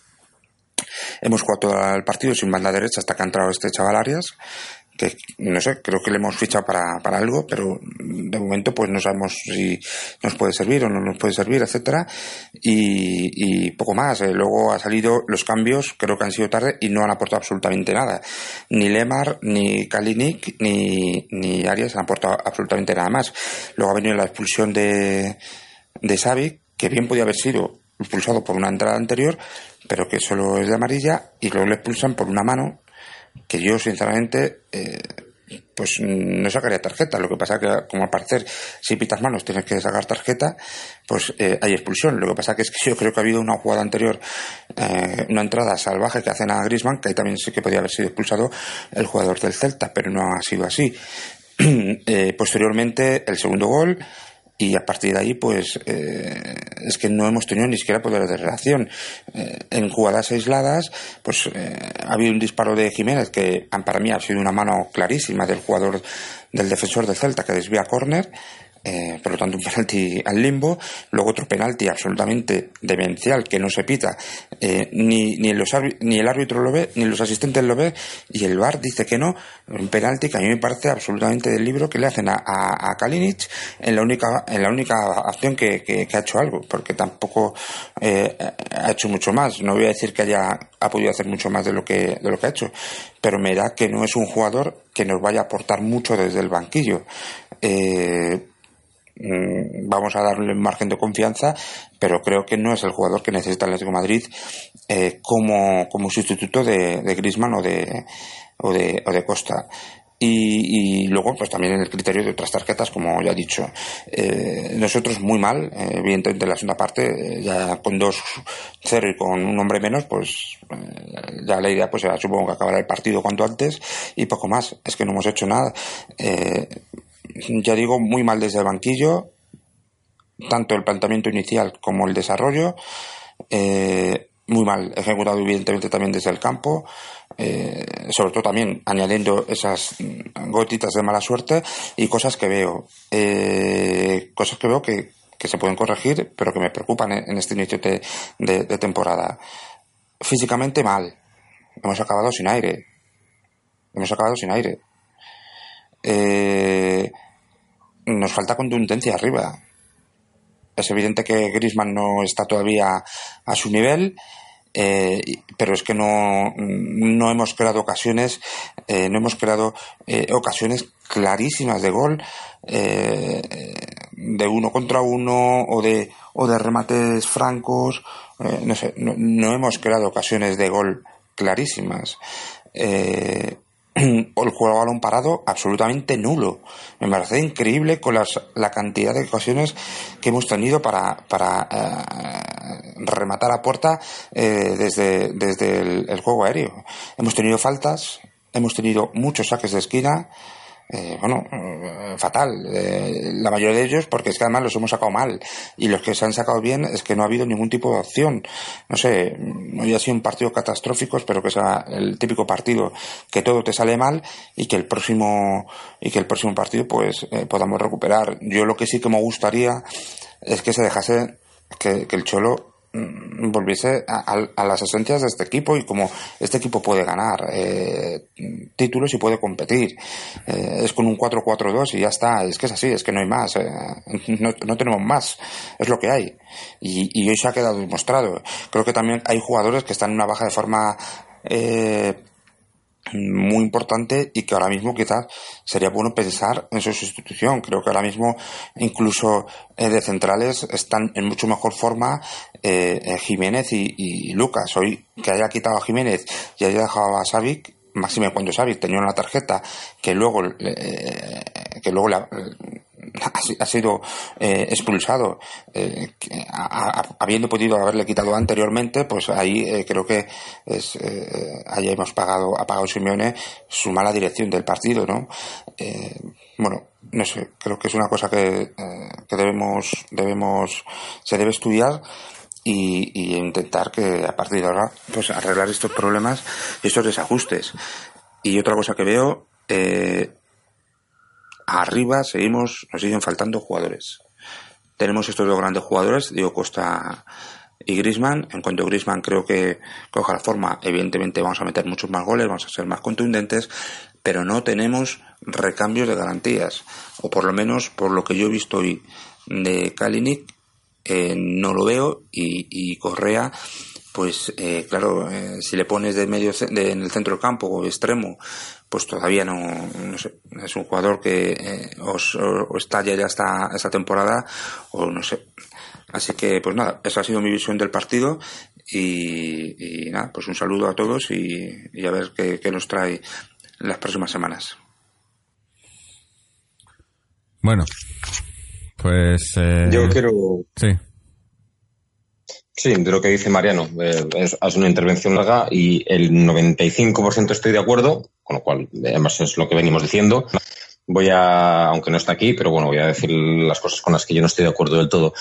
Hemos jugado todo el partido sin banda derecha hasta que ha entrado este chaval Arias que no sé, creo que le hemos fichado para, para algo, pero de momento pues no sabemos si nos puede servir o no nos puede servir, etcétera, y, poco más. Eh, luego ha salido los cambios, creo que han sido tarde y no han aportado absolutamente nada. Ni Lemar, ni Kalinic, ni, ni Arias han aportado absolutamente nada más. Luego ha venido la expulsión de, de Xavi, que bien podía haber sido expulsado por una entrada anterior, pero que solo es de amarilla, y luego le expulsan por una mano que yo sinceramente eh, pues no sacaría tarjeta. Lo que pasa que, como al parecer, si pitas manos tienes que sacar tarjeta, pues eh, hay expulsión. Lo que pasa que es que yo creo que ha habido una jugada anterior, eh, una entrada salvaje que hacen a Grisman, que ahí también sí que podía haber sido expulsado el jugador del Celta, pero no ha sido así. posteriormente, el segundo gol, y a partir de ahí pues eh, es que no hemos tenido ni siquiera poder de relación. Eh, en jugadas aisladas pues eh, ha habido un disparo de Jiménez que para mí ha sido una mano clarísima del jugador del defensor de Celta que desvía córner eh, por lo tanto un penalti al limbo, luego otro penalti absolutamente demencial que no se pita, eh, ni, ni, los ni el árbitro lo ve, ni los asistentes lo ve, y el VAR dice que no, un penalti que a mí me parece absolutamente del libro que le hacen a, a, Kalinic en la única, en la única acción que, que, ha hecho algo, porque tampoco eh, ha hecho mucho más, no voy a decir que haya ha podido hacer mucho más de lo que, de lo que ha hecho, pero me da que no es un jugador que nos vaya a aportar mucho desde el banquillo. Eh, vamos a darle margen de confianza, pero creo que no es el jugador que necesita el Atlético Madrid eh, como, como sustituto de, de Griezmann o de, o de, o de Costa. Y, luego, pues también en el criterio de otras tarjetas, como ya he dicho. Eh, nosotros muy mal, eh, evidentemente en la segunda parte, ya con 2-0 y con un hombre menos, pues ya la idea pues era supongo que acabar el partido cuanto antes y poco más. Es que no hemos hecho nada ya digo, muy mal desde el banquillo, tanto el planteamiento inicial como el desarrollo, eh, muy mal ejecutado evidentemente también desde el campo, eh, sobre todo también añadiendo esas gotitas de mala suerte y cosas que veo, eh, cosas que veo que, se pueden corregir, pero que me preocupan en este inicio de temporada. Físicamente mal, hemos acabado sin aire, hemos acabado sin aire. Eh, nos falta contundencia arriba. Es evidente que Grisman no está todavía a su nivel eh, pero es que no, no hemos creado ocasiones, eh, no hemos creado eh, ocasiones clarísimas de gol, de uno contra uno o de, o de remates francos, no sé, no, no, hemos creado ocasiones de gol clarísimas. Eh, el juego balón parado absolutamente nulo. Me parece increíble con las, la cantidad de ocasiones que hemos tenido para, para eh, rematar a puerta eh, desde, desde el, juego aéreo. Hemos tenido faltas, hemos tenido muchos saques de esquina, eh, bueno, eh, fatal. Eh, la mayoría de ellos, porque es que además los hemos sacado mal. Y los que se han sacado bien es que no ha habido ningún tipo de opción. No sé, no haya sido un partido catastrófico, espero que sea el típico partido que todo te sale mal y que el próximo, y que el próximo partido pues podamos recuperar. Yo lo que sí que me gustaría es que se dejase que, el Cholo volviese a, las esencias de este equipo y como este equipo puede ganar eh, títulos y puede competir. Eh, es con un 4-4-2 y ya está. Es que es así, es que no hay más. Eh, no, tenemos más. Es lo que hay. Y, y, hoy se ha quedado demostrado. Creo que también hay jugadores que están en una baja de forma muy importante y que ahora mismo quizás sería bueno pensar en su sustitución. Creo que ahora mismo incluso eh, de centrales están en mucho mejor forma eh, eh Jiménez y, Lucas. Hoy que haya quitado a Jiménez y haya dejado a Savic, máxime cuando Savic tenía una tarjeta que luego eh, que luego la, ha, sido eh, expulsado, eh, habiendo podido haberle quitado anteriormente, pues ahí eh, creo que es, ahí hemos pagado, ha pagado Simeone su mala dirección del partido, ¿no? bueno, no sé, creo que es una cosa que, que debemos, debemos, se debe estudiar y, y, intentar que a partir de ahora pues arreglar estos problemas y estos desajustes. Y otra cosa que veo, eh, arriba seguimos, nos siguen faltando jugadores. Tenemos estos dos grandes jugadores, Diego Costa y Grisman. En cuanto a Grisman, creo que coja la forma. Evidentemente, vamos a meter muchos más goles, vamos a ser más contundentes, pero no tenemos recambios de garantías. O por lo menos, por lo que yo he visto hoy de Kalinic, eh, no lo veo. Y, Correa, pues eh, claro, eh, si le pones de medio de, en el centro del campo o extremo, pues todavía no, no sé, es un jugador que eh, os, está ya esta, esta temporada o no sé. Así que pues nada, esa ha sido mi visión del partido y, nada, pues un saludo a todos y, a ver qué, nos trae las próximas semanas. Bueno, pues... Eh, Yo quiero... Sí. Sí, de lo que dice Mariano. Eh, es, una intervención larga y el 95% estoy de acuerdo con lo cual además es lo que venimos diciendo. Voy a, aunque no está aquí, pero bueno, voy a decir las cosas con las que yo no estoy de acuerdo del todo.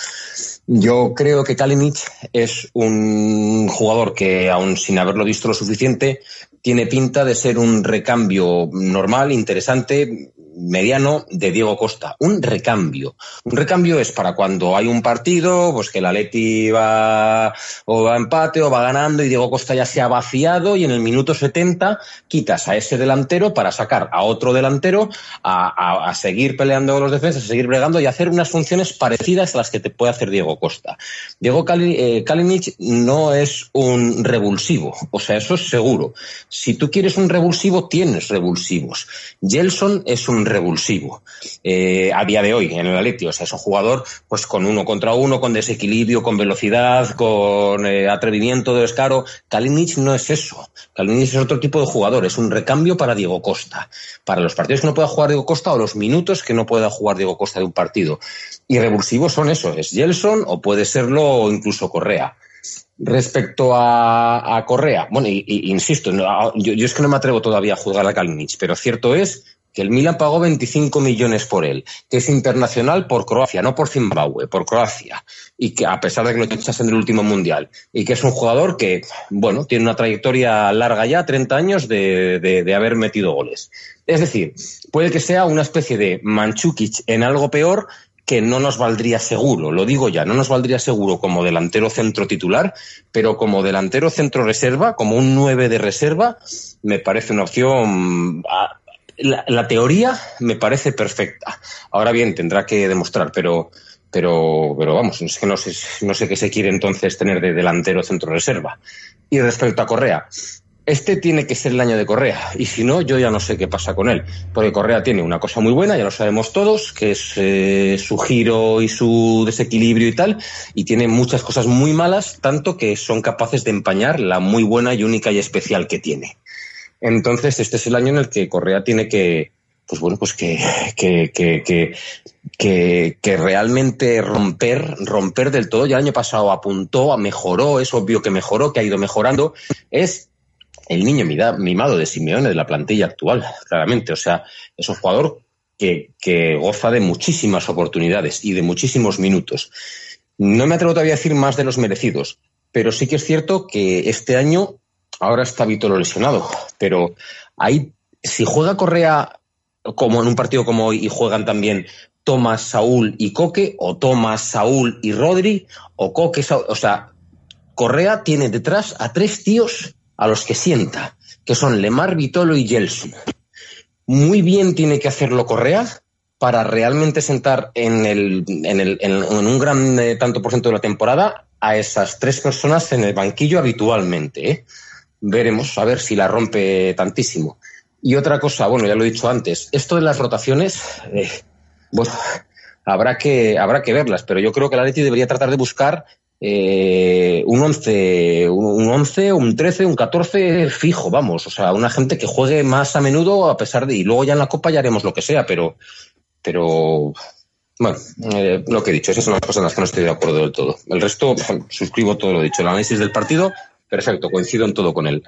Yo creo que Kalinic es un jugador que, aun sin haberlo visto lo suficiente, tiene pinta de ser un recambio normal, interesante, mediano de Diego Costa. Un recambio. Un recambio es para cuando hay un partido, pues que el Atleti va o va a empate o va ganando y Diego Costa ya se ha vaciado y en el minuto 70 quitas a ese delantero para sacar a otro delantero a, seguir peleando los defensas, a seguir bregando y hacer unas funciones parecidas a las que te puede hacer Diego Costa. Diego eh, Kalinic no es un revulsivo, o sea, eso es seguro. Si tú quieres un revulsivo, tienes revulsivos. Gelson es un revulsivo eh, a día de hoy en el Atleti. O sea, es un jugador pues con uno contra uno, con desequilibrio, con velocidad, con eh, atrevimiento de descaro. Kalinic no es eso. Kalinic es otro tipo de jugador. Es un recambio para Diego Costa. Para los partidos que no pueda jugar Diego Costa o los minutos que no pueda jugar Diego Costa de un partido. Y revulsivos son eso. Es Gelson o puede serlo incluso Correa. Respecto a, Correa, bueno, y, insisto, yo, yo, es que no me atrevo todavía a juzgar a Kalinic, pero cierto es que el Milan pagó 25 millones por él, que es internacional por Croacia, no por Zimbabue, por Croacia, y que a pesar de que lo echas en el último mundial, y que es un jugador que, bueno, tiene una trayectoria larga ya, 30 años de, de, haber metido goles. Es decir, puede que sea una especie de Manchukic en algo peor que no nos valdría seguro, lo digo ya, no nos valdría seguro como delantero centro titular, pero como delantero centro reserva, como un 9 de reserva, me parece una opción la, teoría me parece perfecta. Ahora bien, tendrá que demostrar, pero, pero, pero vamos, que no sé, no sé qué se quiere entonces tener de delantero centro reserva. Y respecto a Correa, este tiene que ser el año de Correa, y si no, yo ya no sé qué pasa con él, porque Correa tiene una cosa muy buena, ya lo sabemos todos, que es eh, su giro y su desequilibrio y tal, y tiene muchas cosas muy malas, tanto que son capaces de empañar la muy buena y única y especial que tiene. Entonces, este es el año en el que Correa tiene que, pues bueno, pues que, que, que, que, realmente romper, romper del todo. Ya el año pasado apuntó, mejoró, es obvio que mejoró, que ha ido mejorando. Es el niño mimado de Simeone de la plantilla actual, claramente. O sea, es un jugador que, que goza de muchísimas oportunidades y de muchísimos minutos. No me atrevo todavía a decir más de los merecidos, pero sí que es cierto que este año ahora está Vitolo lesionado, pero ahí, si juega Correa como en un partido como hoy y juegan también Tomás, Saúl y Coque, o Tomás, Saúl y Rodri, o Coque, o sea, Correa tiene detrás a tres tíos a los que sienta, que son Lemar, Vitolo y Gelson. Muy bien tiene que hacerlo Correa para realmente sentar en, en, el, en un gran eh, tanto por ciento de la temporada a esas tres personas en el banquillo habitualmente. ¿eh? Veremos a ver si la rompe tantísimo. Y otra cosa, bueno, ya lo he dicho antes, esto de las rotaciones, eh, bueno, habrá que, habrá que verlas, pero yo creo que la Leti debería tratar de buscar eh, un 11, un 11, un 13, un 14 fijo, vamos. O sea, una gente que juegue más a menudo a pesar de... Y luego ya en la Copa ya haremos lo que sea, pero... pero bueno, eh, lo que he dicho, esas son las cosas en las que no estoy de acuerdo del todo. El resto, suscribo todo lo dicho. El análisis del partido, perfecto, coincido en todo con él.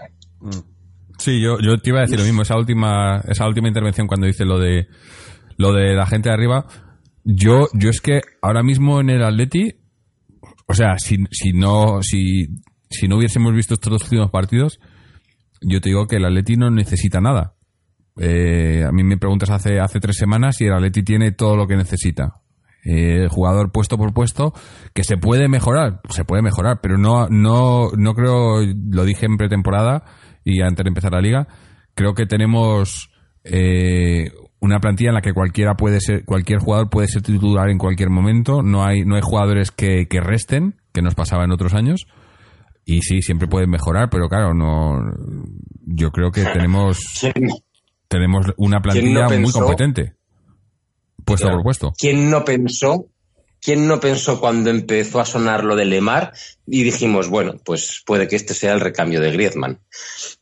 Sí, yo, yo te iba a decir lo mismo. Esa última, esa última intervención cuando dice lo de, lo de la gente de arriba, yo, yo es que ahora mismo en el Atleti o sea, si, si no, si, si no hubiésemos visto estos dos últimos partidos, yo te digo que el Atleti no necesita nada. Eh, a mí me preguntas hace, hace tres semanas si el Atleti tiene todo lo que necesita. Eh, jugador puesto por puesto, que se puede mejorar, se puede mejorar, pero no, no, no creo, lo dije en pretemporada y antes de empezar la liga, creo que tenemos eh, una plantilla en la que cualquiera puede ser, cualquier jugador puede ser titular en cualquier momento. No hay, no hay jugadores que, que resten, que nos pasaba en otros años. Y sí, siempre pueden mejorar, pero claro, no. Yo creo que tenemos, tenemos una plantilla muy competente. Puesto por puesto. ¿Quién no pensó ¿Quién no pensó cuando empezó a sonar lo de Lemar y dijimos, bueno, pues puede que este sea el recambio de Griezmann?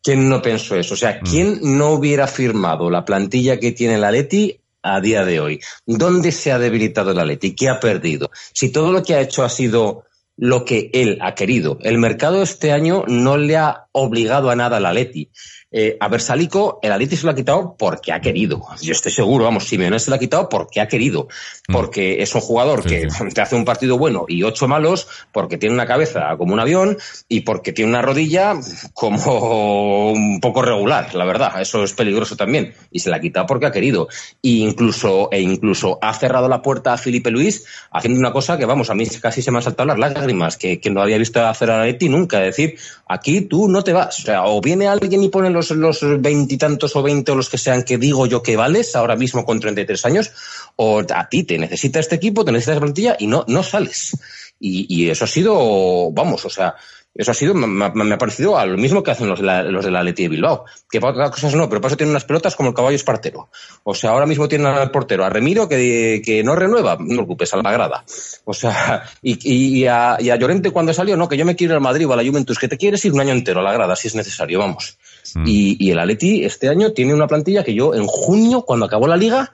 ¿Quién no pensó eso? O sea, mm. ¿quién no hubiera firmado la plantilla que tiene la Leti a día de hoy? ¿Dónde se ha debilitado la Leti? ¿Qué ha perdido? Si todo lo que ha hecho ha sido lo que él ha querido. El mercado este año no le ha obligado a nada a la Leti. Eh, a Versalico, el Aliti se lo ha quitado porque ha querido. Yo estoy seguro, vamos, Simeone se lo ha quitado porque ha querido. Mm. Porque es un jugador que te hace un partido bueno y ocho malos, porque tiene una cabeza como un avión y porque tiene una rodilla como un poco regular, la verdad. Eso es peligroso también. Y se la ha quitado porque ha querido. E incluso, e incluso ha cerrado la puerta a Felipe Luis haciendo una cosa que, vamos, a mí casi se me han saltado las lágrimas, que, que no había visto hacer a Leti nunca. Es decir, aquí tú no te vas. O sea, o viene alguien y pone los los veintitantos o veinte o los que sean que digo yo que vales ahora mismo con 33 años, o a ti te necesita este equipo, te necesita esa plantilla y no, no sales. Y, eso ha sido, vamos, o sea, eso ha sido, me, ha parecido a lo mismo que hacen los de la, los de la Leti de Bilbao. Que para otras cosas no, pero para eso tienen unas pelotas como el caballo espartero. O sea, ahora mismo tienen al portero, a Remiro, que, que no renueva, no te preocupes, a la grada. O sea, y, y, a, y, a, Llorente cuando salió, no, que yo me quiero ir al Madrid o a la Juventus, que te quieres ir un año entero a la grada, si es necesario, vamos. Mm. Y, y el Atleti este año tiene una plantilla que yo en junio, cuando acabó la liga,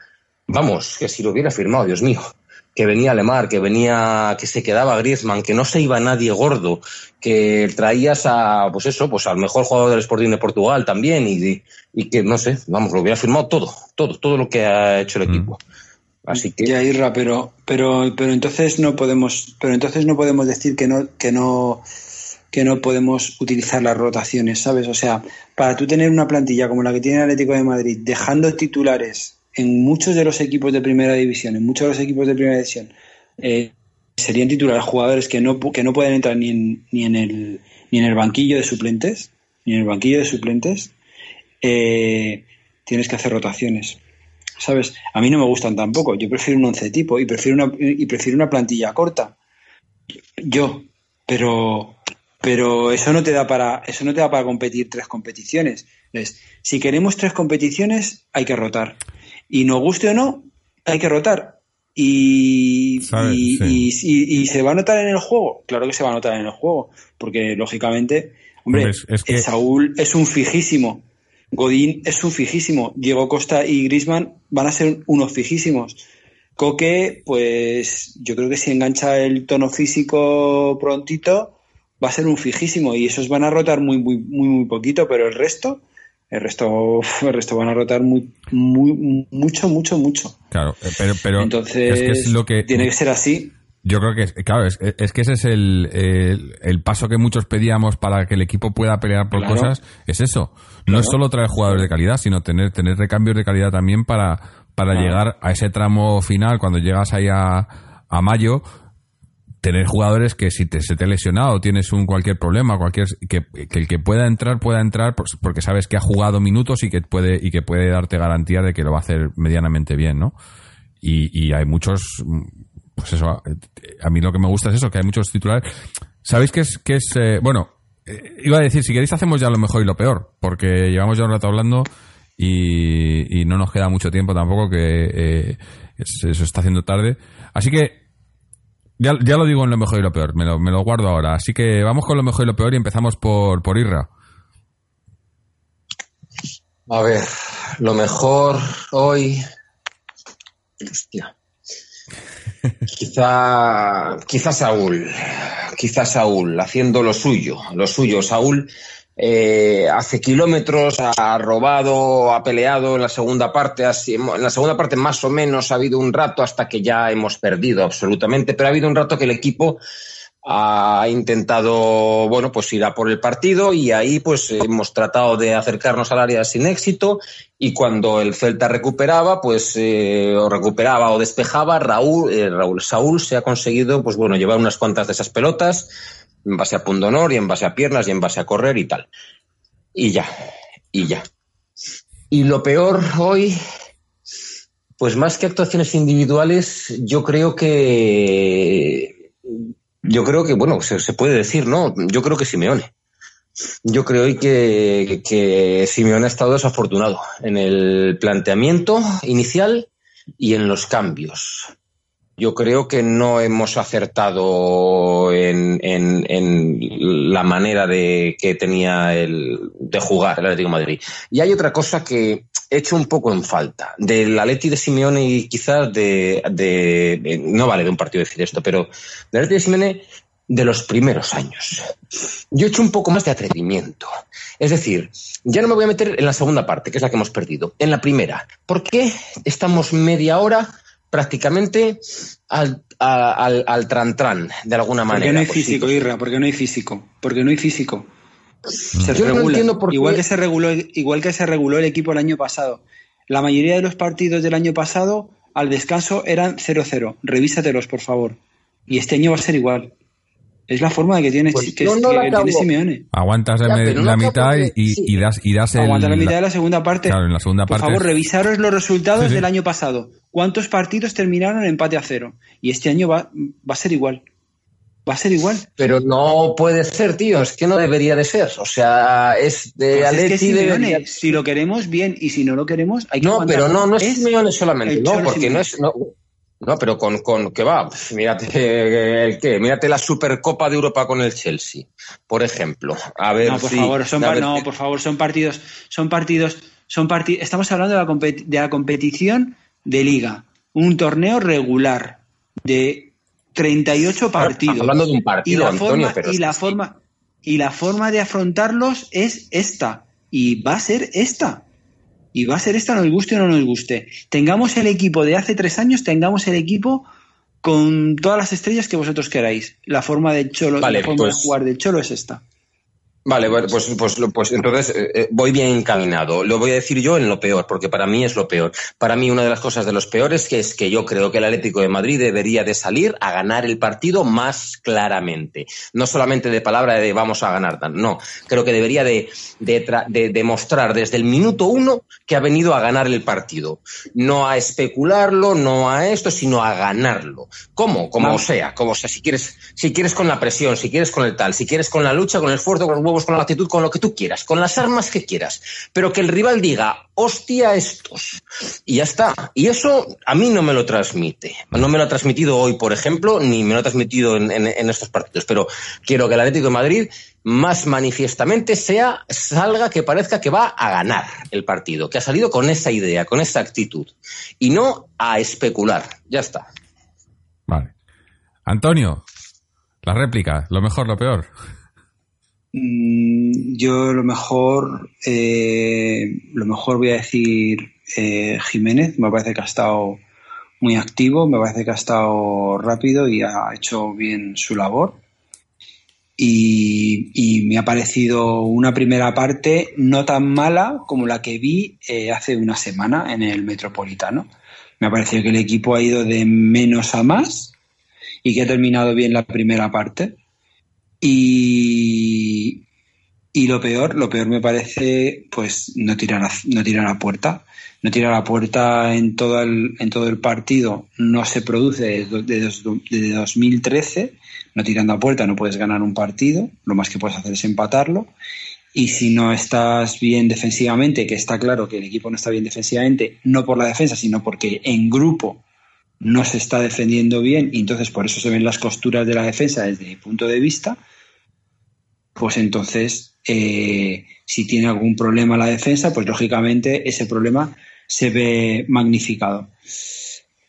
vamos, que si lo hubiera firmado, Dios mío que venía Lemar, que venía, que se quedaba Griezmann, que no se iba nadie gordo, que traías a, pues eso, pues al mejor jugador del Sporting de Portugal también y, y que, no sé, vamos, lo hubiera firmado todo, todo, todo lo que ha hecho el mm. equipo. Así que. Ya, Irra, pero, pero, pero entonces no podemos, pero entonces no podemos decir que no, que no, que no podemos utilizar las rotaciones, ¿sabes? O sea, para tú tener una plantilla como la que tiene el Atlético de Madrid, dejando titulares en muchos de los equipos de primera división, en muchos de los equipos de primera división, eh, serían titulares jugadores que no, que no pueden entrar ni en, ni, en el, ni en el banquillo de suplentes, ni en el banquillo de suplentes, eh, tienes que hacer rotaciones. ¿sabes? A mí no me gustan tampoco. Yo prefiero un once tipo y prefiero una, y prefiero una plantilla corta. Yo, pero pero eso no te da para eso no te da para competir tres competiciones. Es, si queremos tres competiciones hay que rotar y nos guste o no hay que rotar y, y, se va a notar en el juego. Claro que se va a notar en el juego porque lógicamente, hombre, es, que... Saúl es un fijísimo. Godín es un fijísimo. Diego Costa y Grisman van a ser unos fijísimos. Coque, pues yo creo que si engancha el tono físico prontito, va a ser un fijísimo y esos van a rotar muy, muy, muy, muy poquito, pero el resto, el resto, el resto van a rotar muy, muy, mucho, mucho, mucho. Claro, eh, pero, pero entonces es lo que tiene que ser así. Yo creo que, claro, es, es que ese es el, el, paso que muchos pedíamos para que el equipo pueda pelear por cosas, es eso. No es solo traer jugadores de calidad, sino tener, tener recambios de calidad también para, para llegar a ese tramo final, cuando llegas ahí a, a mayo, tener jugadores que si te, se te ha lesionado, tienes un cualquier problema, cualquier que, el que pueda entrar pueda entrar porque sabes que ha jugado minutos y que puede y que puede darte garantía de que lo va a hacer medianamente bien, ¿no? Y, hay muchos, pues eso, a mí lo que me gusta es eso, que hay muchos titulares. Sabéis que es que es eh, bueno, eh, iba a decir si queréis hacemos ya lo mejor y lo peor, porque llevamos ya un rato hablando y, no nos queda mucho tiempo tampoco que eh, eso está haciendo tarde, así que ya, lo digo en lo mejor y lo peor, me lo, me lo guardo ahora. Así que vamos con lo mejor y lo peor y empezamos por, por Irra. A ver, lo mejor hoy. Hostia. Quizá, quizá Saúl, quizá Saúl, haciendo lo suyo, lo suyo. Saúl eh, hace kilómetros, ha robado, ha peleado en la segunda parte, así, en la segunda parte más o menos ha habido un rato hasta que ya hemos perdido absolutamente, pero ha habido un rato que el equipo ha intentado, bueno, pues ir a por el partido y ahí pues hemos tratado de acercarnos al área sin éxito y cuando el Celta recuperaba, pues eh, o recuperaba o despejaba, Raúl, eh, Raúl Saúl se ha conseguido, pues bueno, llevar unas cuantas de esas pelotas en base a pundonor y en base a piernas y en base a correr y tal. Y ya, y ya. Y lo peor hoy, pues más que actuaciones individuales, yo creo que, yo creo que, bueno, se, puede decir, ¿no? Yo creo que Simeone. Yo creo hoy que, que Simeone ha estado desafortunado en el planteamiento inicial y en los cambios yo creo que no hemos acertado en, la manera de que tenía el, de jugar el Atlético Madrid. Y hay otra cosa que he hecho un poco en falta. Del Atleti de Simeone y quizás de, de, no vale de un partido decir esto, pero del Atleti de Simeone de los primeros años. Yo he hecho un poco más de atrevimiento. Es decir, ya no me voy a meter en la segunda parte, que es la que hemos perdido. En la primera, ¿por qué estamos media hora prácticamente al, al, al tran-tran, de alguna manera. Porque no hay físico, Irra, porque no hay físico, porque no hay físico. Se regula. igual que se reguló, igual que se reguló el equipo el año pasado. La mayoría de los partidos del año pasado al descanso eran 0-0. Revísatelos, por favor. Y este año va a ser igual. Es la forma de que tiene, pues que, tiene Simeone. Aguantas la mitad y, das, y das el, Aguantas la mitad de la segunda parte. Claro, en la segunda Por favor, revisaros los resultados del año pasado. ¿Cuántos partidos terminaron en empate a cero? Y este año va, va a ser igual. Va a ser igual. Pero no puede ser, tío. Es que no debería de ser. O sea, es de pues Simeone, Si lo queremos, bien. Y si no lo queremos, hay que No, pero no, no es, Simeone solamente. No, porque no es... No, no, pero con, con que va, mírate el qué, mírate la Supercopa de Europa con el Chelsea, por ejemplo. A ver, no, por favor, son no, por favor, son partidos, son partidos, son partidos. Estamos hablando de la, de la competición de liga, un torneo regular de 38 partidos. Hablando de un partido, y la Antonio, forma, y la forma y la forma de afrontarlos es esta y va a ser esta y va a ser esta, nos guste o no nos guste. Tengamos el equipo de hace tres años, tengamos el equipo con todas las estrellas que vosotros queráis. La forma de Cholo, la forma de pues jugar de Cholo es esta. Vale, pues, pues, pues entonces eh, eh, voy bien encaminado. Lo voy a decir yo en lo peor, porque para mí es lo peor. Para mí una de las cosas de los peores que es que yo creo que el Atlético de Madrid debería de salir a ganar el partido más claramente. No solamente de palabra de vamos a ganar, no. Creo que debería de, de, demostrar desde el minuto uno que ha venido a ganar el partido. No a especularlo, no a esto, sino a ganarlo. ¿Cómo? Como sea, como sea. Si quieres, si quieres con la presión, si quieres con el tal, si quieres con la lucha, con el esfuerzo, con los con la actitud, con lo que tú quieras, con las armas que quieras, pero que el rival diga, hostia, estos. Y ya está. Y eso a mí no me lo transmite. No me lo ha transmitido hoy, por ejemplo, ni me lo ha transmitido en, estos partidos. Pero quiero que el Atlético de Madrid más manifiestamente sea, salga que parezca que va a ganar el partido, que ha salido con esa idea, con esa actitud. Y no a especular. Ya está. Vale. Antonio, la réplica, lo mejor, lo peor. Mm, yo lo mejor, eh, lo mejor voy a decir eh, Jiménez, me parece que ha estado muy activo, me parece que ha estado rápido y ha hecho bien su labor. Y, me ha parecido una primera parte no tan mala como la que vi eh, hace una semana en el Metropolitano. Me ha parecido que el equipo ha ido de menos a más y que ha terminado bien la primera parte. Y, y lo peor, lo peor me parece, pues, no tirar a, no tirar a puerta. No tirar a puerta en todo el, en todo el partido no se produce desde, 2013. No tirando a puerta no puedes ganar un partido. Lo más que puedes hacer es empatarlo. Y si no estás bien defensivamente, que está claro que el equipo no está bien defensivamente, no por la defensa, sino porque en grupo no se está defendiendo bien y entonces por eso se ven las costuras de la defensa desde mi punto de vista, pues entonces eh, si tiene algún problema la defensa, pues lógicamente ese problema se ve magnificado.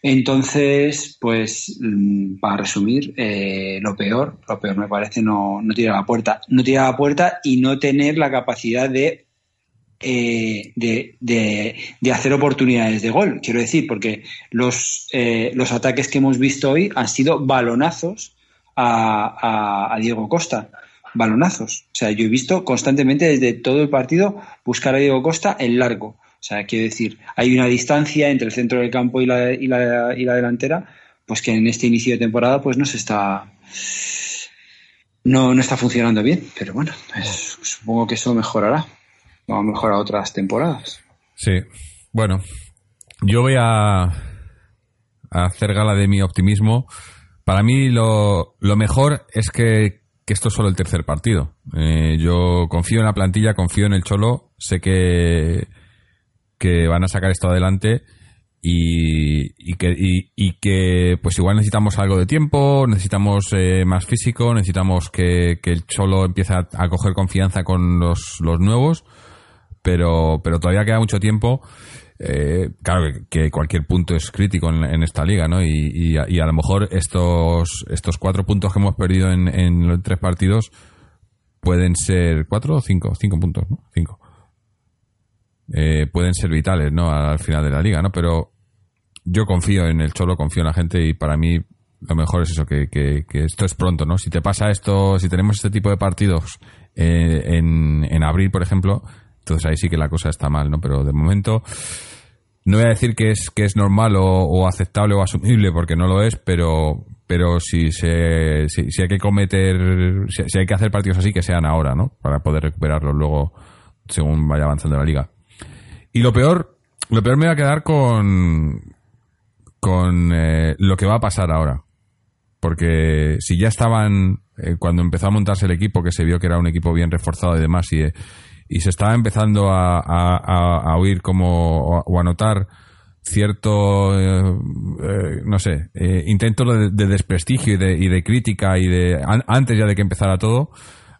Entonces, pues mm, para resumir, eh, lo peor, lo peor me parece no, no tirar la puerta, no tirar la puerta y no tener la capacidad de eh, de, de, hacer oportunidades de gol, quiero decir, porque los, eh, los ataques que hemos visto hoy han sido balonazos a, a, Diego Costa. Balonazos. O sea, yo he visto constantemente desde todo el partido buscar a Diego Costa en largo. O sea, quiero decir, hay una distancia entre el centro del campo y la, y la, y la delantera, pues que en este inicio de temporada pues no se está no, no está funcionando bien, pero bueno, supongo que eso mejorará a mejor a otras temporadas. Sí, bueno, yo voy a, a hacer gala de mi optimismo. Para mí lo, lo mejor es que, que, esto es solo el tercer partido. Eh, yo confío en la plantilla, confío en el Cholo, sé que, que van a sacar esto adelante y, y, que, y, que pues igual necesitamos algo de tiempo, necesitamos eh, más físico, necesitamos que, que el Cholo empiece a, a coger confianza con los, los nuevos pero, pero todavía queda mucho tiempo. Eh, claro que, cualquier punto es crítico en, esta liga, ¿no? Y, a, lo mejor estos, estos cuatro puntos que hemos perdido en, en los tres partidos pueden ser cuatro o cinco, cinco puntos, ¿no? Cinco. Eh, pueden ser vitales, ¿no? Al final de la liga, ¿no? Pero yo confío en el Cholo, confío en la gente y para mí lo mejor es eso, que, que, esto es pronto, ¿no? Si te pasa esto, si tenemos este tipo de partidos eh, en, en abril, por ejemplo, entonces ahí sí que la cosa está mal, ¿no? Pero de momento no voy a decir que es que es normal o, aceptable o asumible porque no lo es, pero pero si se si, hay que cometer si, hay que hacer partidos así que sean ahora, ¿no? Para poder recuperarlos luego según vaya avanzando la liga. Y lo peor lo peor me va a quedar con con eh, lo que va a pasar ahora. Porque si ya estaban, eh, cuando empezó a montarse el equipo, que se vio que era un equipo bien reforzado y demás, y, y se estaba empezando a, a, oír como o a notar cierto, eh, eh, no sé, eh, intento de, desprestigio y de, y de, crítica y de antes ya de que empezara todo.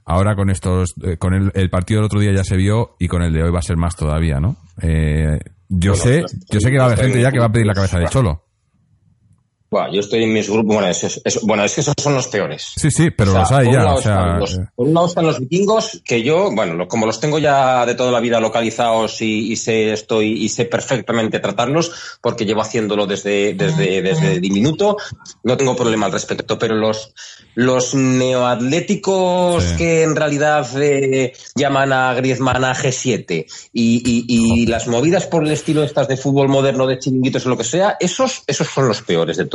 Ahora con estos, con el, partido del otro día ya se vio y con el de hoy va a ser más todavía, ¿no? yo sé, yo sé que va a haber gente ya que va a pedir la cabeza de Cholo. Bueno, yo estoy en mis grupos. Bueno es, bueno, es que esos son los peores. Sí, sí, pero los hay ya. Eh. por un lado están los vikingos, que yo, bueno, como los tengo ya de toda la vida localizados y, sé estoy y sé perfectamente tratarlos, porque llevo haciéndolo desde, desde, desde diminuto, no tengo problema al respecto. Pero los, los neoatléticos que en realidad eh, llaman a Griezmann a G7 y, y, las movidas por el estilo estas de fútbol moderno, de chiringuitos o lo que sea, esos, esos son los peores de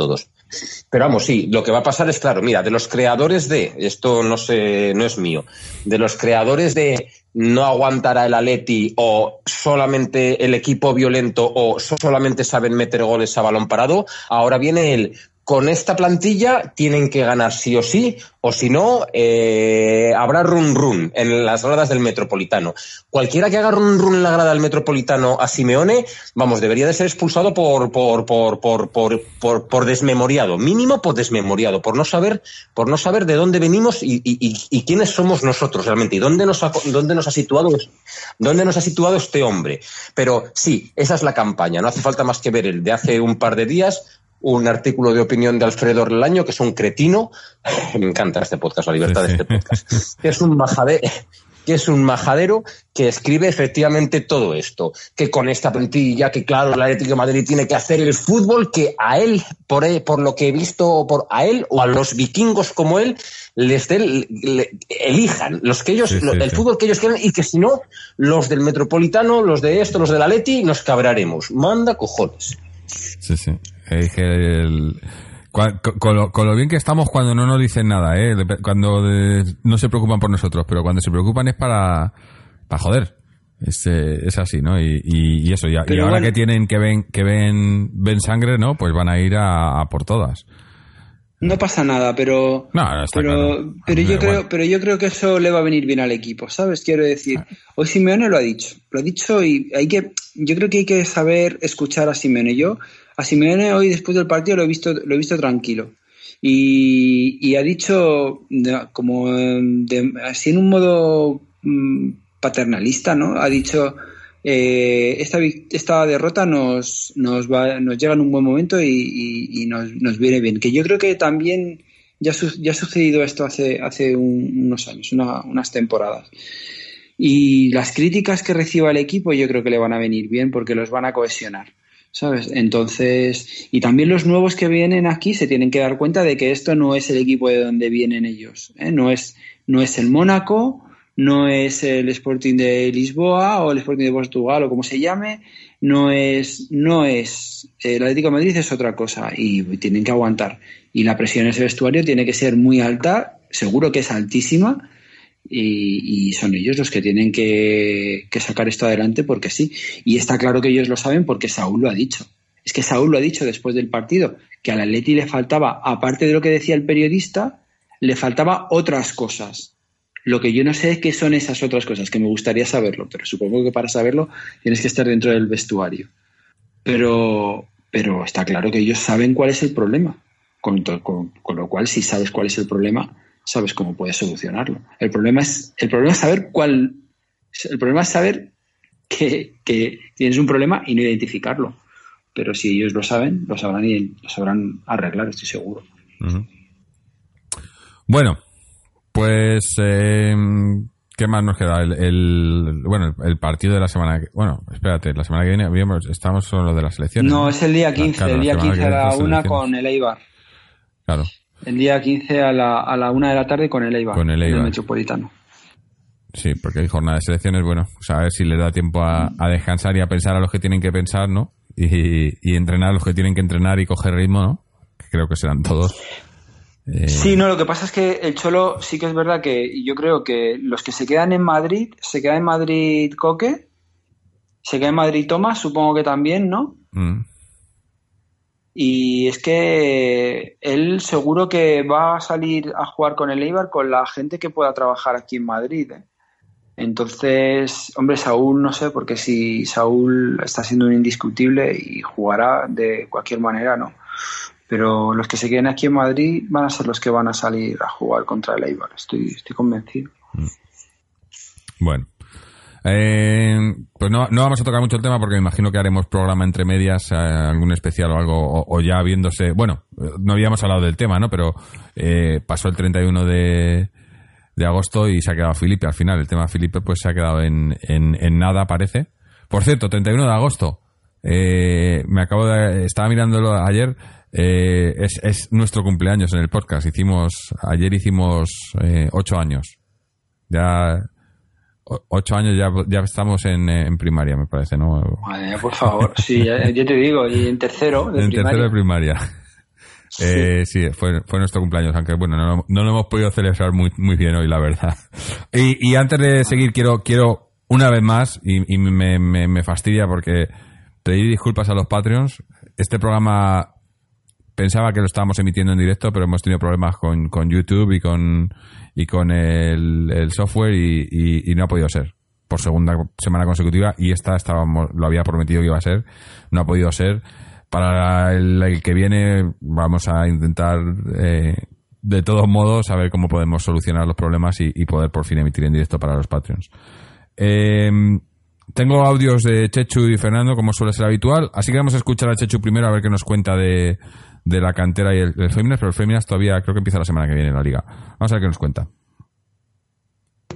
Pero vamos, sí, lo que va a pasar es claro, mira, de los creadores de, esto no sé, no es mío, de los creadores de no aguantará el Aleti o solamente el equipo violento o solamente saben meter goles a balón parado, ahora viene el con esta plantilla tienen que ganar sí o sí, o si no, eh, habrá run run en las gradas del Metropolitano. Cualquiera que haga run run en la grada del Metropolitano a Simeone, vamos, debería de ser expulsado por, por, por, por, por, por, desmemoriado, mínimo por desmemoriado, por no saber, por no saber de dónde venimos y, y, y, quiénes somos nosotros realmente y dónde nos ha, dónde nos ha situado, dónde nos ha situado este hombre. Pero sí, esa es la campaña. No hace falta más que ver el de hace un par de días un artículo de opinión de Alfredo Orlaño, que es un cretino. Me encanta este podcast, la libertad de este podcast. Que es un majadero, que es un majadero que escribe efectivamente todo esto, que con esta plantilla, que claro, el Atlético de Madrid tiene que hacer el fútbol que a él, por, por lo que he visto, por a él o a los vikingos como él, les elijan los que ellos, el fútbol que ellos quieran y que si no, los del Metropolitano, los de esto, los del Atleti, nos cabraremos. Manda cojones. Sí, sí. El, con, lo, bien que estamos cuando no nos dicen nada, ¿eh? cuando no se preocupan por nosotros, pero cuando se preocupan es para, para joder. Es, eh, es así, ¿no? Y, y, eso, y, ahora que tienen que ven, que ven, ven sangre, ¿no? Pues van a ir a, por todas. No pasa nada, pero pero, pero yo creo, pero yo creo que eso le va a venir bien al equipo, ¿sabes? Quiero decir, ah. hoy Simeone lo ha dicho, lo ha dicho y hay que, yo creo que hay que saber escuchar a Simeone. Yo a Simeone hoy después del partido lo he visto, lo he visto tranquilo. Y, ha dicho, como así en un modo mm, paternalista, ¿no? Ha dicho, eh, esta, esta derrota nos, nos, va, nos llega en un buen momento y, nos, viene bien. Que yo creo que también ya, ya ha sucedido esto hace, hace unos años, unas temporadas. Y las críticas que reciba el equipo yo creo que le van a venir bien porque los van a cohesionar. ¿Sabes? Entonces, y también los nuevos que vienen aquí se tienen que dar cuenta de que esto no es el equipo de donde vienen ellos, ¿eh? no, es, no es el Mónaco, no es el Sporting de Lisboa o el Sporting de Portugal o como se llame, no es, no es, el Atlético de Madrid es otra cosa y tienen que aguantar. Y la presión en ese vestuario tiene que ser muy alta, seguro que es altísima, y, son ellos los que tienen que, sacar esto adelante porque sí. Y está claro que ellos lo saben porque Saúl lo ha dicho. Es que Saúl lo ha dicho después del partido, que al Atleti le faltaba, aparte de lo que decía el periodista, le faltaba otras cosas. Lo que yo no sé es qué son esas otras cosas, que me gustaría saberlo, pero supongo que para saberlo tienes que estar dentro del vestuario. Pero, pero está claro que ellos saben cuál es el problema. con lo cual, si sabes cuál es el problema, sabes cómo puedes solucionarlo. El problema es, el problema es saber cuál, el problema es saber que, tienes un problema y no identificarlo. Pero si ellos lo saben, lo sabrán y lo sabrán arreglar, estoy seguro. Bueno, pues eh, ¿qué más nos queda? El, bueno, el, partido de la semana que, bueno, espérate, la semana que viene habíamos, estamos solo de las elecciones. No, es el día 15, el día 15 a la una con el Eibar. Claro. El día 15 a la, a la una de la tarde con el Eibar, con el, Eibar. Metropolitano. Sí, porque hay jornada de selecciones, bueno, pues a ver si les da tiempo a, descansar y a pensar a los que tienen que pensar, ¿no? Y, entrenar a los que tienen que entrenar y coger ritmo, ¿no? Que creo que serán todos. Eh, sí, no, lo que pasa es que el Cholo sí que es verdad que yo creo que los que se quedan en Madrid, se queda en Madrid Coque, se queda en Madrid Tomás, supongo que también, ¿no? Mm. Y es que él seguro que va a salir a jugar con el Eibar con la gente que pueda trabajar aquí en Madrid. ¿eh? Entonces, hombre, Saúl no sé, porque si Saúl está siendo un indiscutible y jugará de cualquier manera, no. Pero los que se queden aquí en Madrid van a ser los que van a salir a jugar contra el Eibar, estoy, estoy convencido. Mm. Bueno. Eh, pues no, no vamos a tocar mucho el tema porque me imagino que haremos programa entre medias, eh, algún especial o algo, o, ya viéndose. Bueno, no habíamos hablado del tema, ¿no? Pero eh, pasó el 31 de, de agosto y se ha quedado Felipe al final. El tema Felipe pues se ha quedado en, en, en nada, parece. Por cierto, 31 de agosto. Eh, me acabo de. Estaba mirándolo ayer. Eh, es, es, nuestro cumpleaños en el podcast. Hicimos. Ayer hicimos eh, ocho años. Ya. Ocho años ya, ya estamos en, en primaria, me parece, ¿no? Madre por favor. Sí, yo te digo, y en tercero de en primaria. tercero de primaria. Sí, eh, sí fue, fue nuestro cumpleaños, aunque bueno, no, no, lo hemos podido celebrar muy, muy bien hoy, la verdad. Y, y antes de seguir, quiero, quiero una vez más, y, y me, me, me, fastidia porque pedir disculpas a los Patreons. Este programa pensaba que lo estábamos emitiendo en directo, pero hemos tenido problemas con, con YouTube y con, y con el, software y, no ha podido ser por segunda semana consecutiva y esta estábamos, lo había prometido que iba a ser, no ha podido ser. Para el, que viene vamos a intentar eh, de todos modos a ver cómo podemos solucionar los problemas y, poder por fin emitir en directo para los Patreons. Eh, tengo audios de Chechu y Fernando, como suele ser habitual, así que vamos a escuchar a Chechu primero a ver qué nos cuenta de, de la cantera y el, el pero el Féminas todavía creo que empieza la semana que viene en la liga. Vamos a ver qué nos cuenta.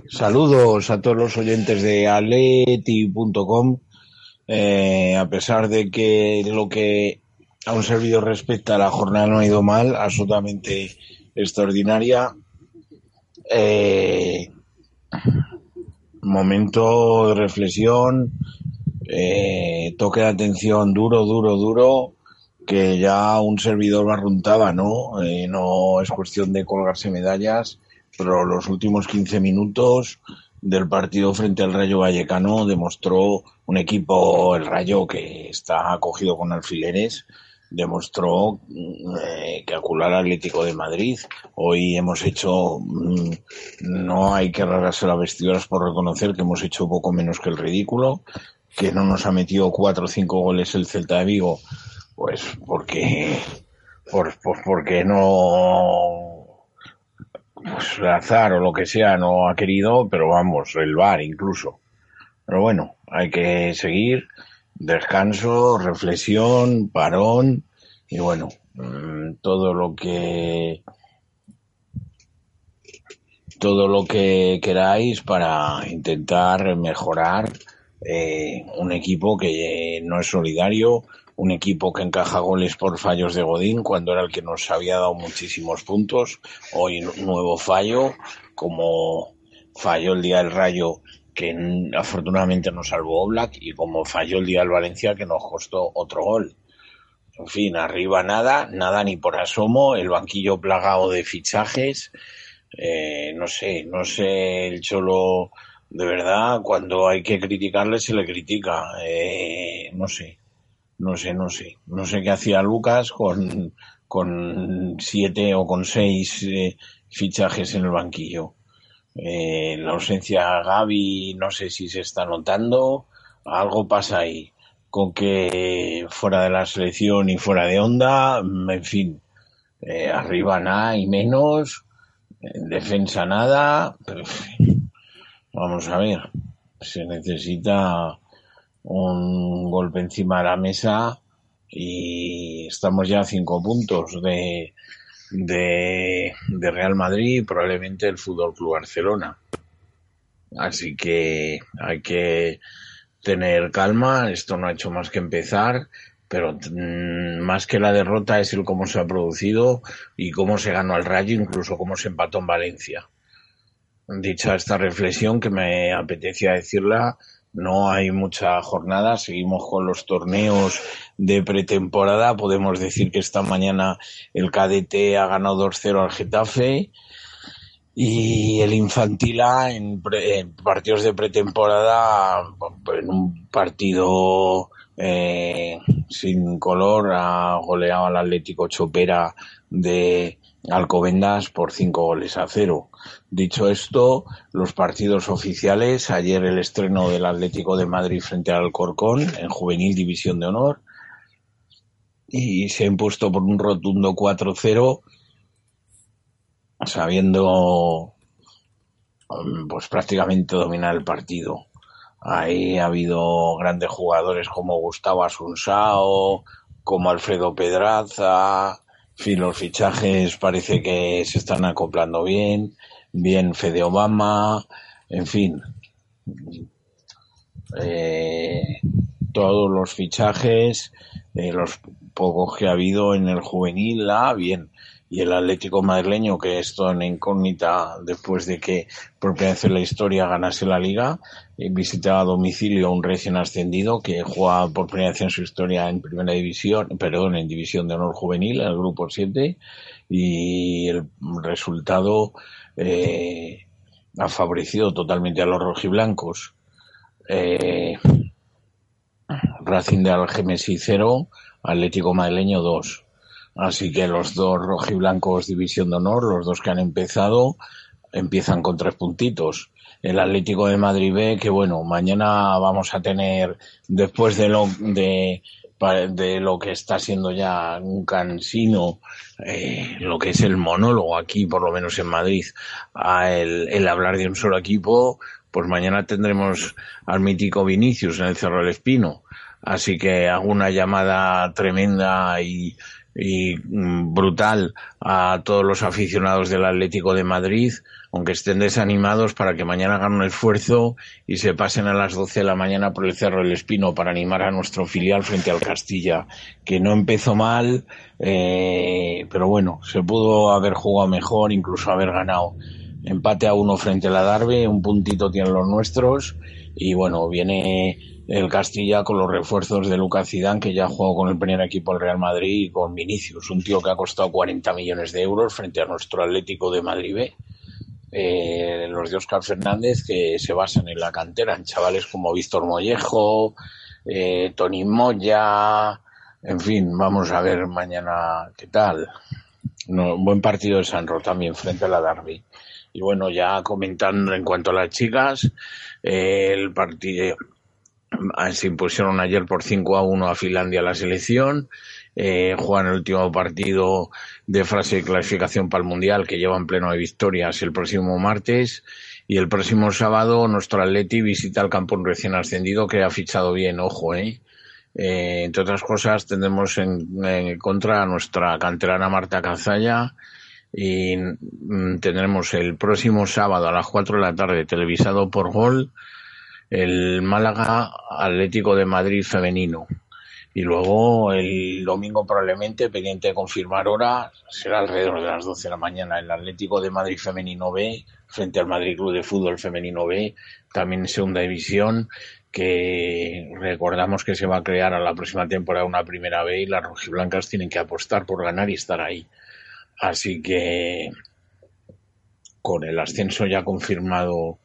Saludos a todos los oyentes de aleti.com. Eh, a pesar de que lo que a un servidor respecta, la jornada no ha ido mal, absolutamente extraordinaria. Eh, momento de reflexión, eh, toque de atención duro, duro, duro, que ya un servidor barruntaba, ¿no? Eh, no es cuestión de colgarse medallas, pero los últimos 15 minutos del partido frente al Rayo Vallecano demostró un equipo, el Rayo, que está acogido con alfileres, demostró eh, que acular Atlético de Madrid. Hoy hemos hecho, mm, no hay que rasgarse las vestiduras por reconocer que hemos hecho poco menos que el ridículo, que no nos ha metido cuatro o cinco goles el Celta de Vigo, pues porque, por, pues porque no, pues azar o lo que sea no ha querido, pero vamos, el VAR incluso. Pero bueno, hay que seguir. Descanso, reflexión, parón y bueno, mm, todo lo que todo lo que queráis para intentar mejorar eh, un equipo que no es solidario, un equipo que encaja goles por fallos de Godín cuando era el que nos había dado muchísimos puntos. Hoy nuevo fallo, como falló el día del Rayo que afortunadamente nos salvó Black y como falló el día del Valencia que nos costó otro gol. En fin, arriba nada, nada ni por asomo, el banquillo plagado de fichajes, eh, no sé, no sé, el Cholo, de verdad, cuando hay que criticarle se le critica, eh, no sé, no sé, no sé, no sé qué hacía Lucas con, con siete o con seis eh, fichajes en el banquillo. Eh, la ausencia de Gaby no sé si se está notando, algo pasa ahí, con que fuera de la selección y fuera de onda, en fin, eh, arriba nada y menos, en defensa nada, vamos a ver, se necesita un golpe encima de la mesa y estamos ya a cinco puntos de, de, Real Madrid y probablemente el Fútbol Club Barcelona. Así que hay que tener calma, esto no ha hecho más que empezar, pero mm, más que la derrota es el cómo se ha producido y cómo se ganó al Rayo, incluso cómo se empató en Valencia. Dicha esta reflexión que me apetecía decirla, no hay mucha jornada, seguimos con los torneos de pretemporada. Podemos decir que esta mañana el cadete ha ganado 2-0 al Getafe y el Infantila en, en, partidos de pretemporada, en un partido eh, sin color, ha goleado al Atlético Chopera de Alcobendas por cinco goles a cero. Dicho esto, los partidos oficiales, ayer el estreno del Atlético de Madrid frente al Alcorcón en Juvenil División de Honor y se ha impuesto por un rotundo 4-0 sabiendo pues prácticamente dominar el partido. Ahí ha habido grandes jugadores como Gustavo Asunsao, como Alfredo Pedraza. Fin, los fichajes parece que se están acoplando bien. Bien Fede Obama. En fin. Eh, todos los fichajes, eh, los pocos que ha habido en el juvenil, la bien y el Atlético madrileño, que es toda una incógnita después de que por primera vez en la historia ganase la liga, eh, visita a domicilio un recién ascendido que juega por primera vez en su historia en primera división, perdón, en división de honor juvenil, en el grupo 7, y el resultado eh, ha favorecido totalmente a los rojiblancos. Eh, Racing de Algemesí 0, Atlético Madrileño 2 Así que los dos rojiblancos División de Honor, los dos que han empezado, empiezan con tres puntitos. El Atlético de Madrid B, que bueno, mañana vamos a tener, después de lo, de, de lo que está siendo ya un cansino, eh, lo que es el monólogo aquí, por lo menos en Madrid, a el, el hablar de un solo equipo, pues mañana tendremos al mítico Vinicius en el Cerro del Espino. Así que hago una llamada tremenda y y mm, brutal a todos los aficionados del Atlético de Madrid, aunque estén desanimados para que mañana hagan un esfuerzo y se pasen a las 12 de la mañana por el Cerro del Espino para animar a nuestro filial frente al Castilla, que no empezó mal, eh, pero bueno, se pudo haber jugado mejor, incluso haber ganado. Empate a uno frente a la Darbe, un puntito tienen los nuestros y bueno, viene el Castilla con los refuerzos de Lucas Zidane, que ya jugó con el primer equipo del Real Madrid y con Vinicius, un tío que ha costado 40 millones de euros frente a nuestro Atlético de Madrid B. Eh, los de Oscar Fernández que se basan en la cantera, en chavales como Víctor Mollejo, eh, Tony Moya, en fin, vamos a ver mañana qué tal. No, buen partido de Sanro también frente a la Derby. Y bueno, ya comentando en cuanto a las chicas, eh, el partido se impusieron ayer por 5 a 1 a Finlandia la selección. Eh, juegan el último partido de frase de clasificación para el Mundial que lleva en pleno de victorias el próximo martes. Y el próximo sábado nuestro Atleti visita el campo recién ascendido que ha fichado bien, ojo, ¿eh? eh entre otras cosas, tendremos en, contra a nuestra canterana Marta Cazalla y mm, tendremos el próximo sábado a las 4 de la tarde televisado por Gol el Málaga Atlético de Madrid femenino. Y luego el domingo probablemente, pendiente de confirmar hora, será alrededor de las 12 de la mañana el Atlético de Madrid femenino B frente al Madrid Club de Fútbol femenino B, también segunda división, que recordamos que se va a crear a la próxima temporada una primera B y las rojiblancas tienen que apostar por ganar y estar ahí. Así que con el ascenso ya confirmado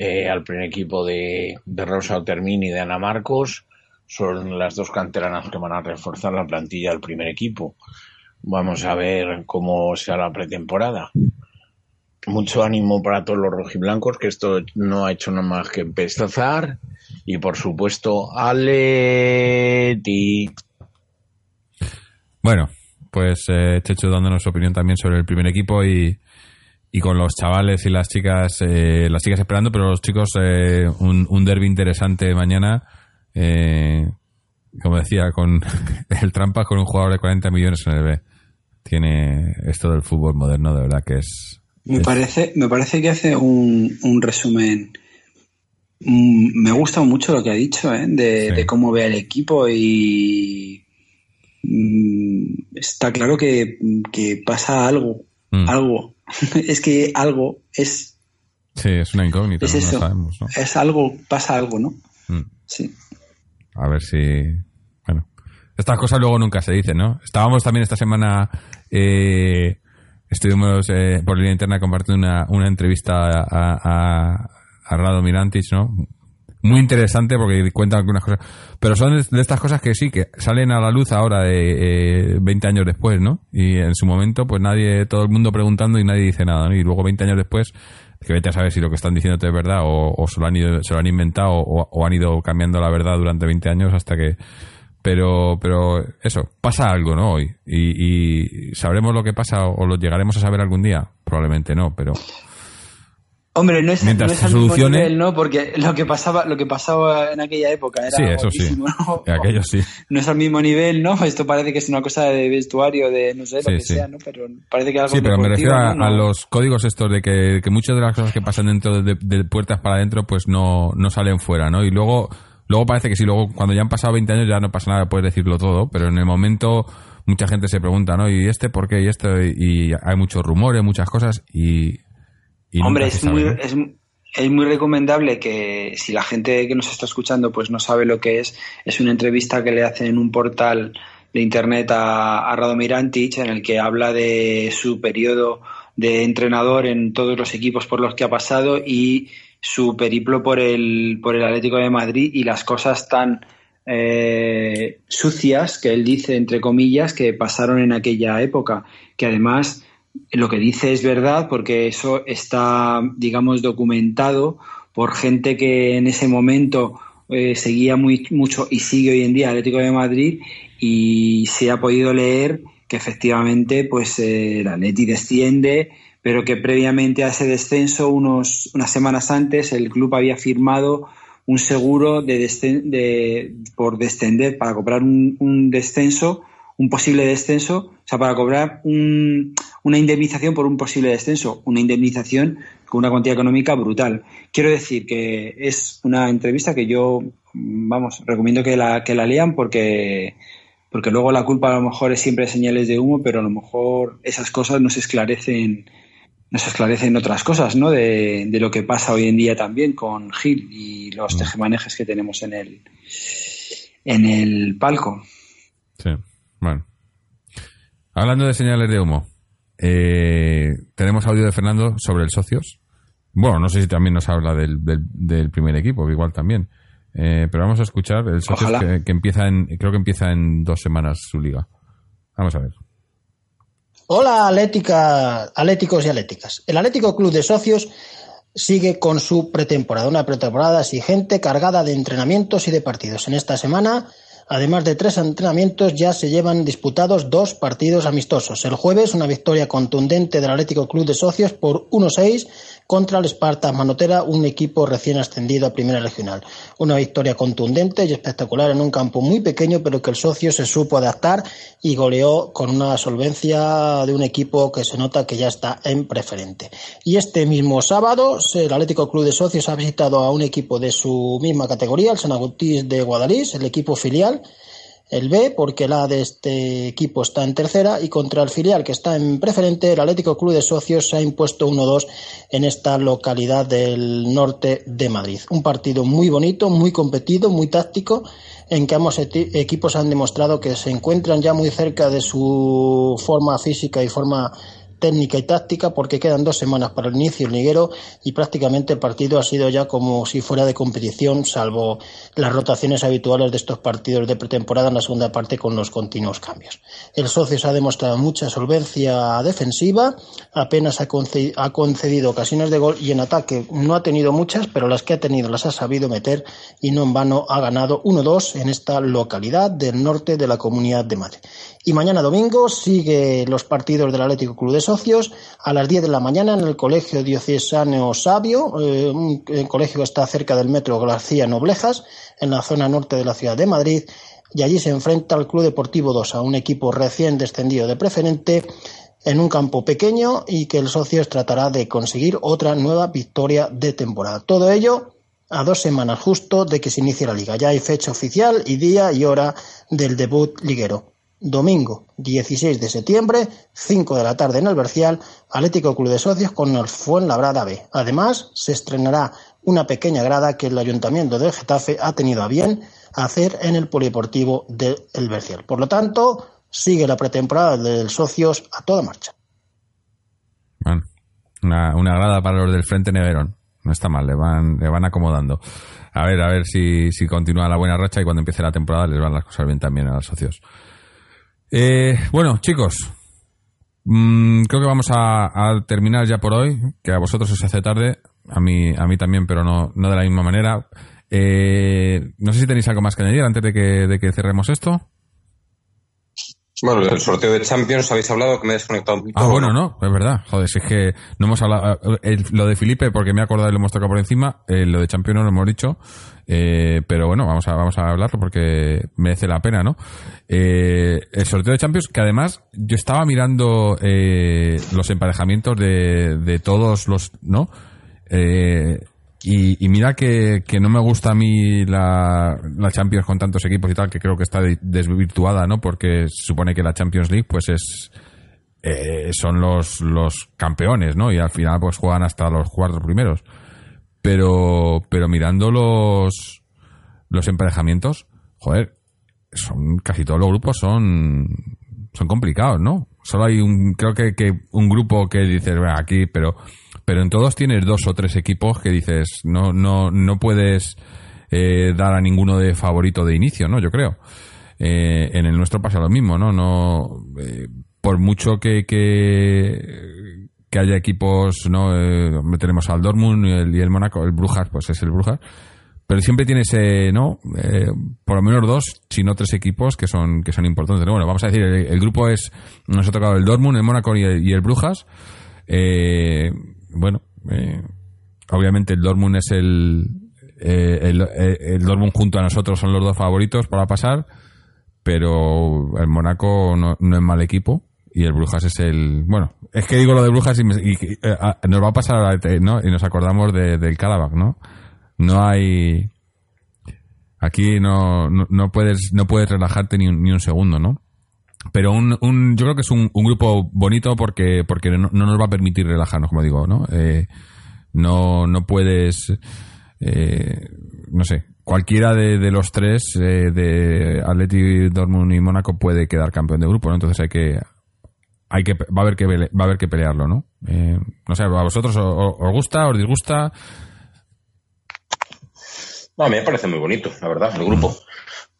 eh, al primer equipo de, de Rosa Otermini y de Ana Marcos. Son las dos canteranas que van a reforzar la plantilla del primer equipo. Vamos a ver cómo será la pretemporada. Mucho ánimo para todos los rojiblancos, que esto no ha hecho nada más que empezar. Y por supuesto, Aleti. Bueno, pues eh, Checho dándonos su opinión también sobre el primer equipo y, y con los chavales y las chicas, eh, las chicas esperando, pero los chicos, eh, un, un derby interesante mañana. Eh, como decía, con el trampa con un jugador de 40 millones en el B. Tiene esto del fútbol moderno, de verdad que es. Me, Parece, me parece que hace un, un resumen. Mm, me gusta mucho lo que ha dicho, ¿eh? de, cómo ve el equipo y. Mm, está claro que, que pasa algo. Mm. Algo es que algo es. Sí, es una incógnita. Es eso. sabemos, Es algo, pasa algo, ¿no? Mm. Sí. A ver si. Bueno. Estas cosas luego nunca se dicen, ¿no? Estábamos también esta semana. Eh, estuvimos eh, por línea interna compartiendo una, una entrevista a, a, a Rado Mirantis, ¿no? Muy interesante porque cuenta algunas cosas. Pero son de estas cosas que sí, que salen a la luz ahora de eh, 20 años después, ¿no? Y en su momento, pues nadie, todo el mundo preguntando y nadie dice nada, ¿no? Y luego 20 años después, que vete a saber si lo que están diciendo es verdad o, se, lo han ido, se lo han inventado o, han ido cambiando la verdad durante 20 años hasta que... Pero, pero eso, pasa algo, ¿no? Hoy. Y, y sabremos lo que pasa o lo llegaremos a saber algún día. Probablemente no, pero Hombre, no es, Mientras no es se al mismo solucione- nivel, ¿no? Porque lo que pasaba, lo que pasaba en aquella época era Sí, eso sí. ¿no? Aquello sí. No es al mismo nivel, ¿no? Esto parece que es una cosa de vestuario, de no sé, lo Sí, que sí. sea, ¿no? Pero parece que algo Sí, pero me refiero a, ¿no? a No. los códigos estos de que, que muchas de las cosas que pasan dentro de, de puertas para adentro pues no, no salen fuera, ¿no? Y luego, luego parece que sí, luego cuando ya han pasado 20 años ya no pasa nada, puedes decirlo todo, pero en el momento mucha gente se pregunta, ¿no? ¿Y este por qué? Y esto, y, y hay muchos rumores, muchas cosas y... y Hombre, es muy, es, es muy recomendable que si la gente que nos está escuchando pues no sabe lo que es, es una entrevista que le hacen en un portal de internet a, a Radomir Antic en el que habla de su periodo de entrenador en todos los equipos por los que ha pasado y su periplo por el, por el Atlético de Madrid y las cosas tan eh, sucias que él dice, entre comillas, que pasaron en aquella época, que además lo que dice es verdad porque eso está, digamos, documentado por gente que en ese momento eh, seguía muy, mucho y sigue hoy en día Atlético de Madrid y se ha podido leer que efectivamente pues eh, el desciende pero que previamente a ese descenso unos, unas semanas antes el club había firmado un seguro de, de por descender para cobrar un, un descenso un posible descenso, o sea, para cobrar un- una indemnización por un posible descenso, una indemnización con una cuantía económica brutal. Quiero decir que es una entrevista que yo, mm, vamos, recomiendo que la, que la lean porque, porque luego la culpa a lo mejor es siempre señales de humo, pero a lo mejor esas cosas no se esclarecen, no se esclarecen otras cosas, ¿no? De, de lo que pasa hoy en día también con Gil y los tejemanejes que tenemos en el, en el palco. Sí, bueno. Hablando de señales de humo, eh, tenemos audio de Fernando sobre el socios. Bueno, no sé si también nos habla del, del, del primer equipo, igual también. Eh, pero vamos a escuchar el socios que, que empieza en, creo que empieza en dos semanas su liga. Vamos a ver. Hola, Atlética, Atléticos y Atléticas. El Atlético Club de Socios sigue con su pretemporada, una pretemporada exigente, cargada de entrenamientos y de partidos. En esta semana, además de tres entrenamientos, ya se llevan disputados dos partidos amistosos. El jueves, una victoria contundente del Atlético Club de Socios por 1-6 contra el Sparta Manotera, un equipo recién ascendido a Primera Regional. Una victoria contundente y espectacular en un campo muy pequeño, pero que el socio se supo adaptar y goleó con una solvencia de un equipo que se nota que ya está en preferente. Y este mismo sábado, el Atlético Club de Socios ha visitado a un equipo de su misma categoría, el San Agustín de Guadalís, el equipo filial, el B, porque el A de este equipo está en tercera, y contra el filial que está en preferente, el Atlético Club de Socios se ha impuesto 1-2 en esta localidad del norte de Madrid. Un partido muy bonito, muy competido, muy táctico, en que ambos equipos han demostrado que se encuentran ya muy cerca de su forma física y forma técnica y táctica porque quedan dos semanas para el inicio del liguero y prácticamente el partido ha sido ya como si fuera de competición salvo las rotaciones habituales de estos partidos de pretemporada en la segunda parte con los continuos cambios. El Socios ha demostrado mucha solvencia defensiva, apenas ha, conce- ha concedido ocasiones de gol y en ataque no ha tenido muchas, pero las que ha tenido las ha sabido meter y no en vano ha ganado 1-2 en esta localidad del norte de la Comunidad de Madrid. Y mañana domingo sigue los partidos del Atlético Club de Socios a las 10 de la mañana en el Colegio Diocesano Sabio, eh, un colegio que está cerca del metro García Noblejas, en la zona norte de la ciudad de Madrid. Y allí se enfrenta al Club Deportivo Dosa, un equipo recién descendido de preferente en un campo pequeño y que el Socios tratará de conseguir otra nueva victoria de temporada. Todo ello a dos semanas justo de que se inicie la liga. Ya hay fecha oficial y día y hora del debut liguero. Domingo 16 de septiembre, 5 de la tarde en el Bercial, Atlético Club de Socios con el Fuenlabrada B. Además, se estrenará una pequeña grada que el Ayuntamiento de Getafe ha tenido a bien hacer en el Polideportivo del Bercial. Por lo tanto, sigue la pretemporada del Socios a toda marcha. Bueno, una, una grada para los del Frente Neverón. No está mal, le van, le van acomodando. A ver, a ver si, si continúa la buena racha y cuando empiece la temporada les van las cosas bien también a los socios. Eh, bueno, chicos, mm, creo que vamos a, terminar ya por hoy, que a vosotros os hace tarde, a mí, a mí también, pero no, no de la misma manera. Eh, no sé si tenéis algo más que añadir antes de que, de que cerremos esto. Bueno, del sorteo de Champions habéis hablado que me he desconectado un poquito. Ah, bueno, no, es verdad. Joder, si es que no hemos hablado. eh, lo de Felipe, porque me he acordado y lo hemos tocado por encima. eh, lo de Champions no lo hemos dicho. eh, pero bueno, vamos a, vamos a hablarlo porque merece la pena, ¿no? Eh, el sorteo de Champions, que además yo estaba mirando eh, los emparejamientos de, de todos los, ¿no? Eh, y, y mira que, que no me gusta a mí la, la Champions con tantos equipos y tal, que creo que está de- desvirtuada, ¿no? Porque se supone que la Champions League, pues es, eh, son los, los campeones, ¿no? Y al final, pues juegan hasta los cuatro primeros. Pero, pero mirando los, los emparejamientos, joder, son, casi todos los grupos son, son complicados, ¿no? Solo hay un, creo que, que un grupo que dices, "Bueno, aquí, pero, pero en todos tienes dos o tres equipos que dices, no, no, no puedes eh, dar a ninguno de favorito de inicio, ¿no? Yo creo. Eh, en el nuestro pasa lo mismo, ¿no? No, eh, por mucho que, que, que haya equipos, ¿no? Eh, tenemos al Dortmund y el, y el Mónaco, el Brujas, pues es el Brujas. Pero siempre tienes, eh, ¿no? Por lo menos dos, si no tres equipos que son, que son importantes. Bueno, vamos a decir, el, el grupo es, nos ha tocado el Dortmund, el Mónaco y el, y el Brujas. Eh, bueno, eh, obviamente el Dortmund es el, eh, el, el- el Dortmund junto a nosotros son los dos favoritos para pasar, pero el Mónaco no, es mal equipo y el Brujas es el, bueno, es que digo lo de Brujas y, me- eh, ah, nos va a pasar, ahora, eh, ¿no? Y nos acordamos de- del Karabakh, ¿no? No hay, aquí no, no, no puedes, no puedes relajarte ni un, ni un segundo, ¿no? Pero un, un yo creo que es un, un grupo bonito porque porque no, no nos va a permitir relajarnos como digo no Eh, no no puedes eh, no sé cualquiera de, de los tres eh, de Atleti Dortmund y Mónaco puede quedar campeón de grupo no entonces hay que hay que va a haber que va a haber que pelearlo no Eh, no sé a vosotros os gusta os disgusta No, a mí me parece muy bonito, la verdad, el grupo.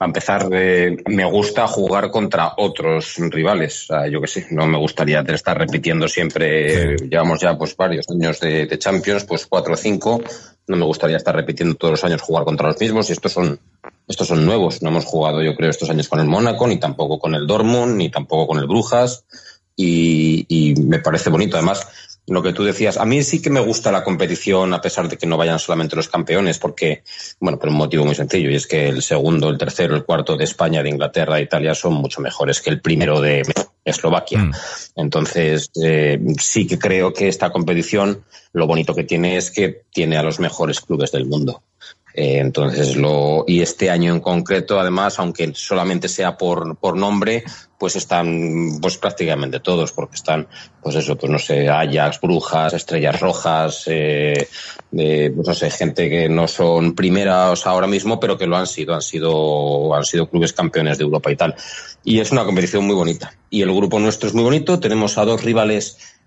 A empezar, eh, me gusta jugar contra otros rivales. O sea, yo que sé, no me gustaría estar repitiendo siempre. Sí. Llevamos ya pues varios años de, de Champions, pues cuatro o cinco. No me gustaría estar repitiendo todos los años jugar contra los mismos. Y estos son, estos son nuevos. No hemos jugado, yo creo, estos años con el Mónaco, ni tampoco con el Dortmund, ni tampoco con el Brujas. Y, y me parece bonito. Además, lo que tú decías, a mí sí que me gusta la competición a pesar de que no vayan solamente los campeones, porque, bueno, por un motivo muy sencillo, y es que el segundo, el tercero, el cuarto de España, de Inglaterra, de Italia son mucho mejores que el primero de Eslovaquia. Mm. Entonces, eh, sí que creo que esta competición, lo bonito que tiene es que tiene a los mejores clubes del mundo. Eh, entonces, lo, y este año en concreto, además, aunque solamente sea por, por nombre, pues están pues prácticamente todos, porque están, pues eso, pues no sé, Ajax, Brujas, Estrellas Rojas, eh, eh, pues no sé, gente que no son primeras ahora mismo, pero que lo han sido, han sido, han sido clubes campeones de Europa y tal. Y es una competición muy bonita. Y el grupo nuestro es muy bonito, tenemos a dos rivales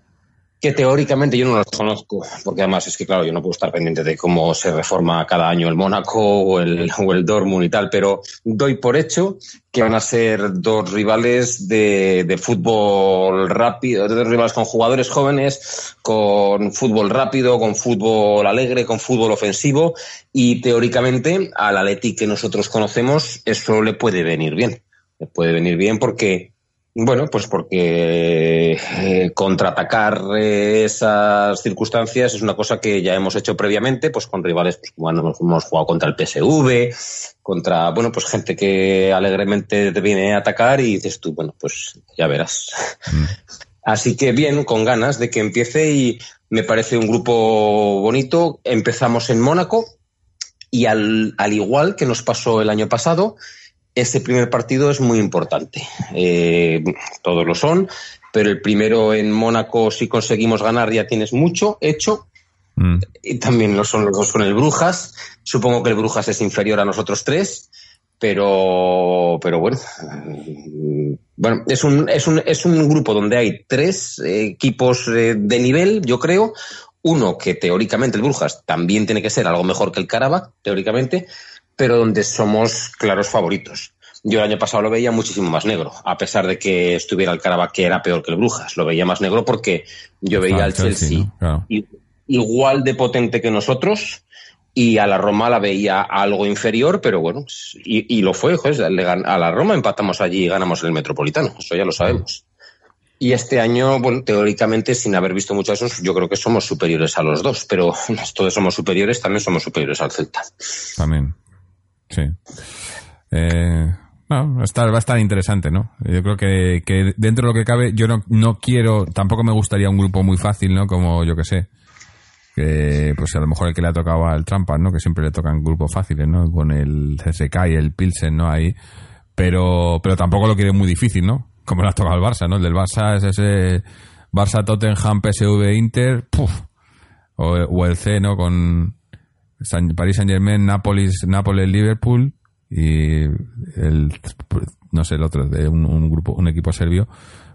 que teóricamente yo no los conozco, porque además es que, claro, yo no puedo estar pendiente de cómo se reforma cada año el Mónaco o el, o el Dortmund y tal, pero doy por hecho que van a ser dos rivales de, de fútbol rápido, dos rivales con jugadores jóvenes, con fútbol rápido, con fútbol alegre, con fútbol ofensivo y teóricamente al Atleti que nosotros conocemos eso le puede venir bien. Le puede venir bien porque bueno, pues porque eh, contraatacar eh, esas circunstancias es una cosa que ya hemos hecho previamente, pues con rivales, pues como hemos, jugado contra el PSV, contra, bueno, pues gente que alegremente te viene a atacar y dices tú, bueno, pues ya verás. Así que bien, con ganas de que empiece y me parece un grupo bonito. Empezamos en Mónaco y al, al igual que nos pasó el año pasado, ese primer partido es muy importante. Eh, todos lo son, pero el primero en Mónaco, si conseguimos ganar, ya tienes mucho hecho. Mm. Y también lo son los dos con el Brujas. Supongo que el Brujas es inferior a nosotros tres, pero, pero bueno. Bueno, es un, es un, es un grupo donde hay tres eh, equipos eh, de nivel, yo creo. Uno que teóricamente el Brujas también tiene que ser algo mejor que el Karabakh, teóricamente, pero donde somos claros favoritos. Yo el año pasado lo veía muchísimo más negro, a pesar de que estuviera el Karabakh que era peor que el Brujas. Lo veía más negro porque yo veía Ah, al Chelsea, ¿no? Claro. i- igual de potente que nosotros y a la Roma la veía algo inferior, pero bueno, y, y lo fue, joder, a la Roma empatamos allí y ganamos el Metropolitano, eso ya lo sabemos. Y este año, bueno, teóricamente, sin haber visto mucho de eso, yo creo que somos superiores a los dos, pero todos somos superiores, también somos superiores al Celta. También, sí. Eh, no, va, a estar, interesante, ¿no? Yo creo que, que, dentro de lo que cabe, yo no, no quiero, tampoco me gustaría un grupo muy fácil, ¿no? Como yo que sé, que pues a lo mejor el que le ha tocado al Trampa, ¿no? Que siempre le tocan grupos fáciles, ¿no? Con el CSK y el Pilsen, ¿no? Ahí. Pero, pero tampoco lo quiere muy difícil, ¿no? Como le ha tocado al Barça, ¿no? El del Barça es ese Barça, Tottenham, PSV, Inter, O, el C, ¿no? Con San, París Saint Germain, Nápoles, Nápoles, Liverpool y el, no sé, el otro, de un, grupo, un equipo serbio.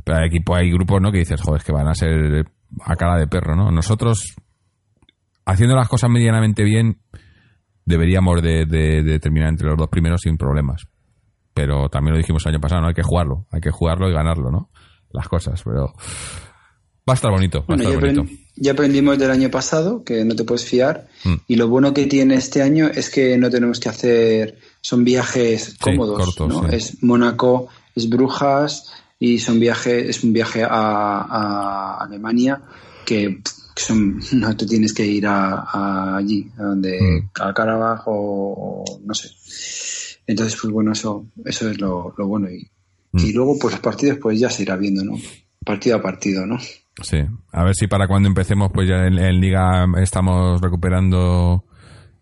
Pero hay equipo, hay grupos, ¿no? Que dices, joder, que van a ser a cara de perro, ¿no? Nosotros haciendo las cosas medianamente bien, deberíamos de, terminar entre los dos primeros sin problemas. Pero también lo dijimos el año pasado, ¿no? Hay que jugarlo, hay que jugarlo y ganarlo, ¿no? Las cosas, pero va a estar bonito. Va a estar bonito. Ya aprendimos del año pasado que no te puedes fiar mm. y lo bueno que tiene este año es que no tenemos que hacer, son viajes cómodos, ¿no? Es Mónaco, es Brujas y son viajes, es un viaje a, a Alemania que son, no te tienes que ir a, allí, a donde, mm. a Carabaj o, no sé. Entonces, pues bueno, eso, eso es lo, bueno. Y, mm. y luego, pues los partidos, pues ya se irá viendo, ¿no? Partido a partido, ¿no? Sí, a ver si para cuando empecemos, pues ya en, Liga estamos recuperando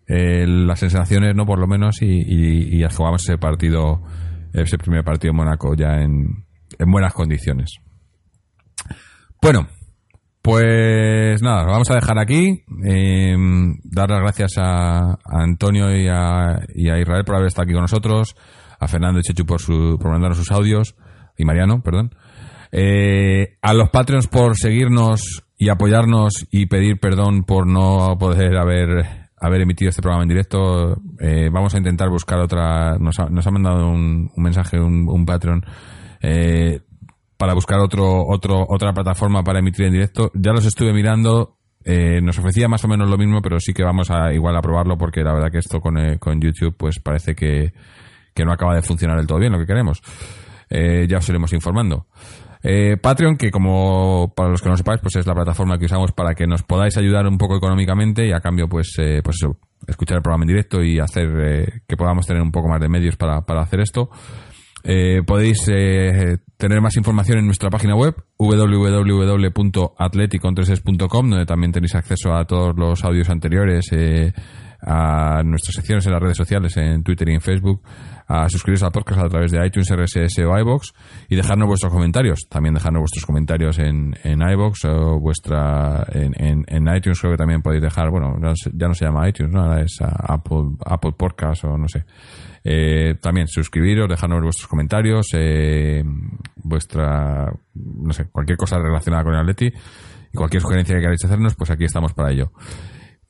eh, las sensaciones, ¿no? Por lo menos, y, y, y jugamos ese partido, ese primer partido en Mónaco ya en, en buenas condiciones. Bueno, pues nada, lo vamos a dejar aquí. Eh, dar las gracias a, Antonio y a, Israel por haber estado aquí con nosotros, a Fernando y Chechu por, su, por mandarnos sus audios, y Mariano, perdón. Eh, a los Patreons por seguirnos y apoyarnos y pedir perdón por no poder haber, haber emitido este programa en directo. Eh, vamos a intentar buscar otra. Nos ha, nos ha mandado un, mensaje un, un Patreon. Eh, para buscar otro, otro, otra plataforma para emitir en directo. Ya los estuve mirando, eh, nos ofrecía más o menos lo mismo, pero sí que vamos a igual a probarlo porque la verdad que esto con, eh, con YouTube pues parece que, que, no acaba de funcionar del todo bien lo que queremos. Eh, ya os iremos informando. Patreon, que como para los que no sepáis, pues es la plataforma que usamos para que nos podáis ayudar un poco económicamente y a cambio, pues, pues eso, escuchar el programa en directo y hacer que podamos tener un poco más de medios para, para hacer esto. Eh, podéis eh, tener más información en nuestra página web www.atleticontreses.com donde también tenéis acceso a todos los audios anteriores, eh, a nuestras secciones en las redes sociales, en Twitter y en Facebook, a suscribiros al podcast a través de iTunes, RSS o iBox y dejarnos vuestros comentarios. También dejarnos vuestros comentarios en, en iBox o vuestra en, en, iTunes creo que también podéis dejar, bueno, ya no se llama iTunes, ¿no? ahora es Apple, Apple Podcast o no sé. Eh, también suscribiros, dejarnos vuestros comentarios, eh, vuestra, no sé, cualquier cosa relacionada con el Atleti y cualquier sugerencia que queráis hacernos, pues aquí estamos para ello.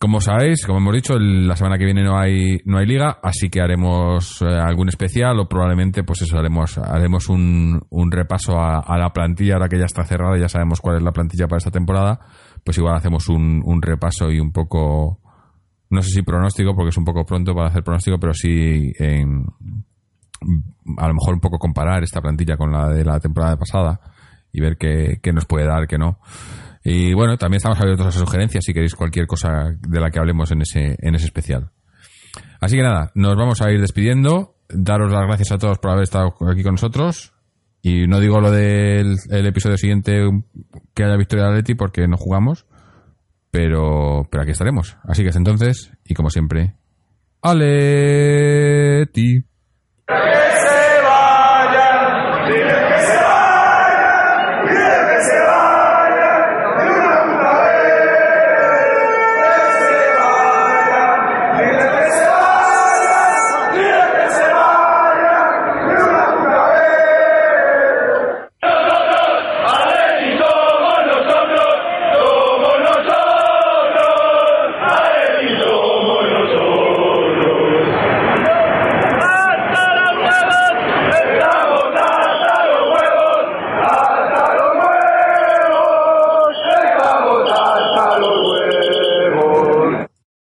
Como sabéis, como hemos dicho, la semana que viene no hay no hay liga, así que haremos eh, algún especial o probablemente, pues eso, haremos haremos un, un repaso a, la plantilla ahora que ya está cerrada, ya sabemos cuál es la plantilla para esta temporada, pues igual hacemos un, un repaso y un poco no sé si pronóstico, porque es un poco pronto para hacer pronóstico, pero sí a lo mejor un poco comparar esta plantilla con la de la temporada pasada y ver qué, nos puede dar, qué no. Y bueno, también estamos abiertos a sugerencias si queréis cualquier cosa de la que hablemos en ese, en ese especial. Así que nada, nos vamos a ir despidiendo. Daros las gracias a todos por haber estado aquí con nosotros. Y no digo lo del episodio siguiente que haya victoria de Atleti porque no jugamos. Pero, pero aquí estaremos. Así que es entonces, y como siempre, ¡Aleti!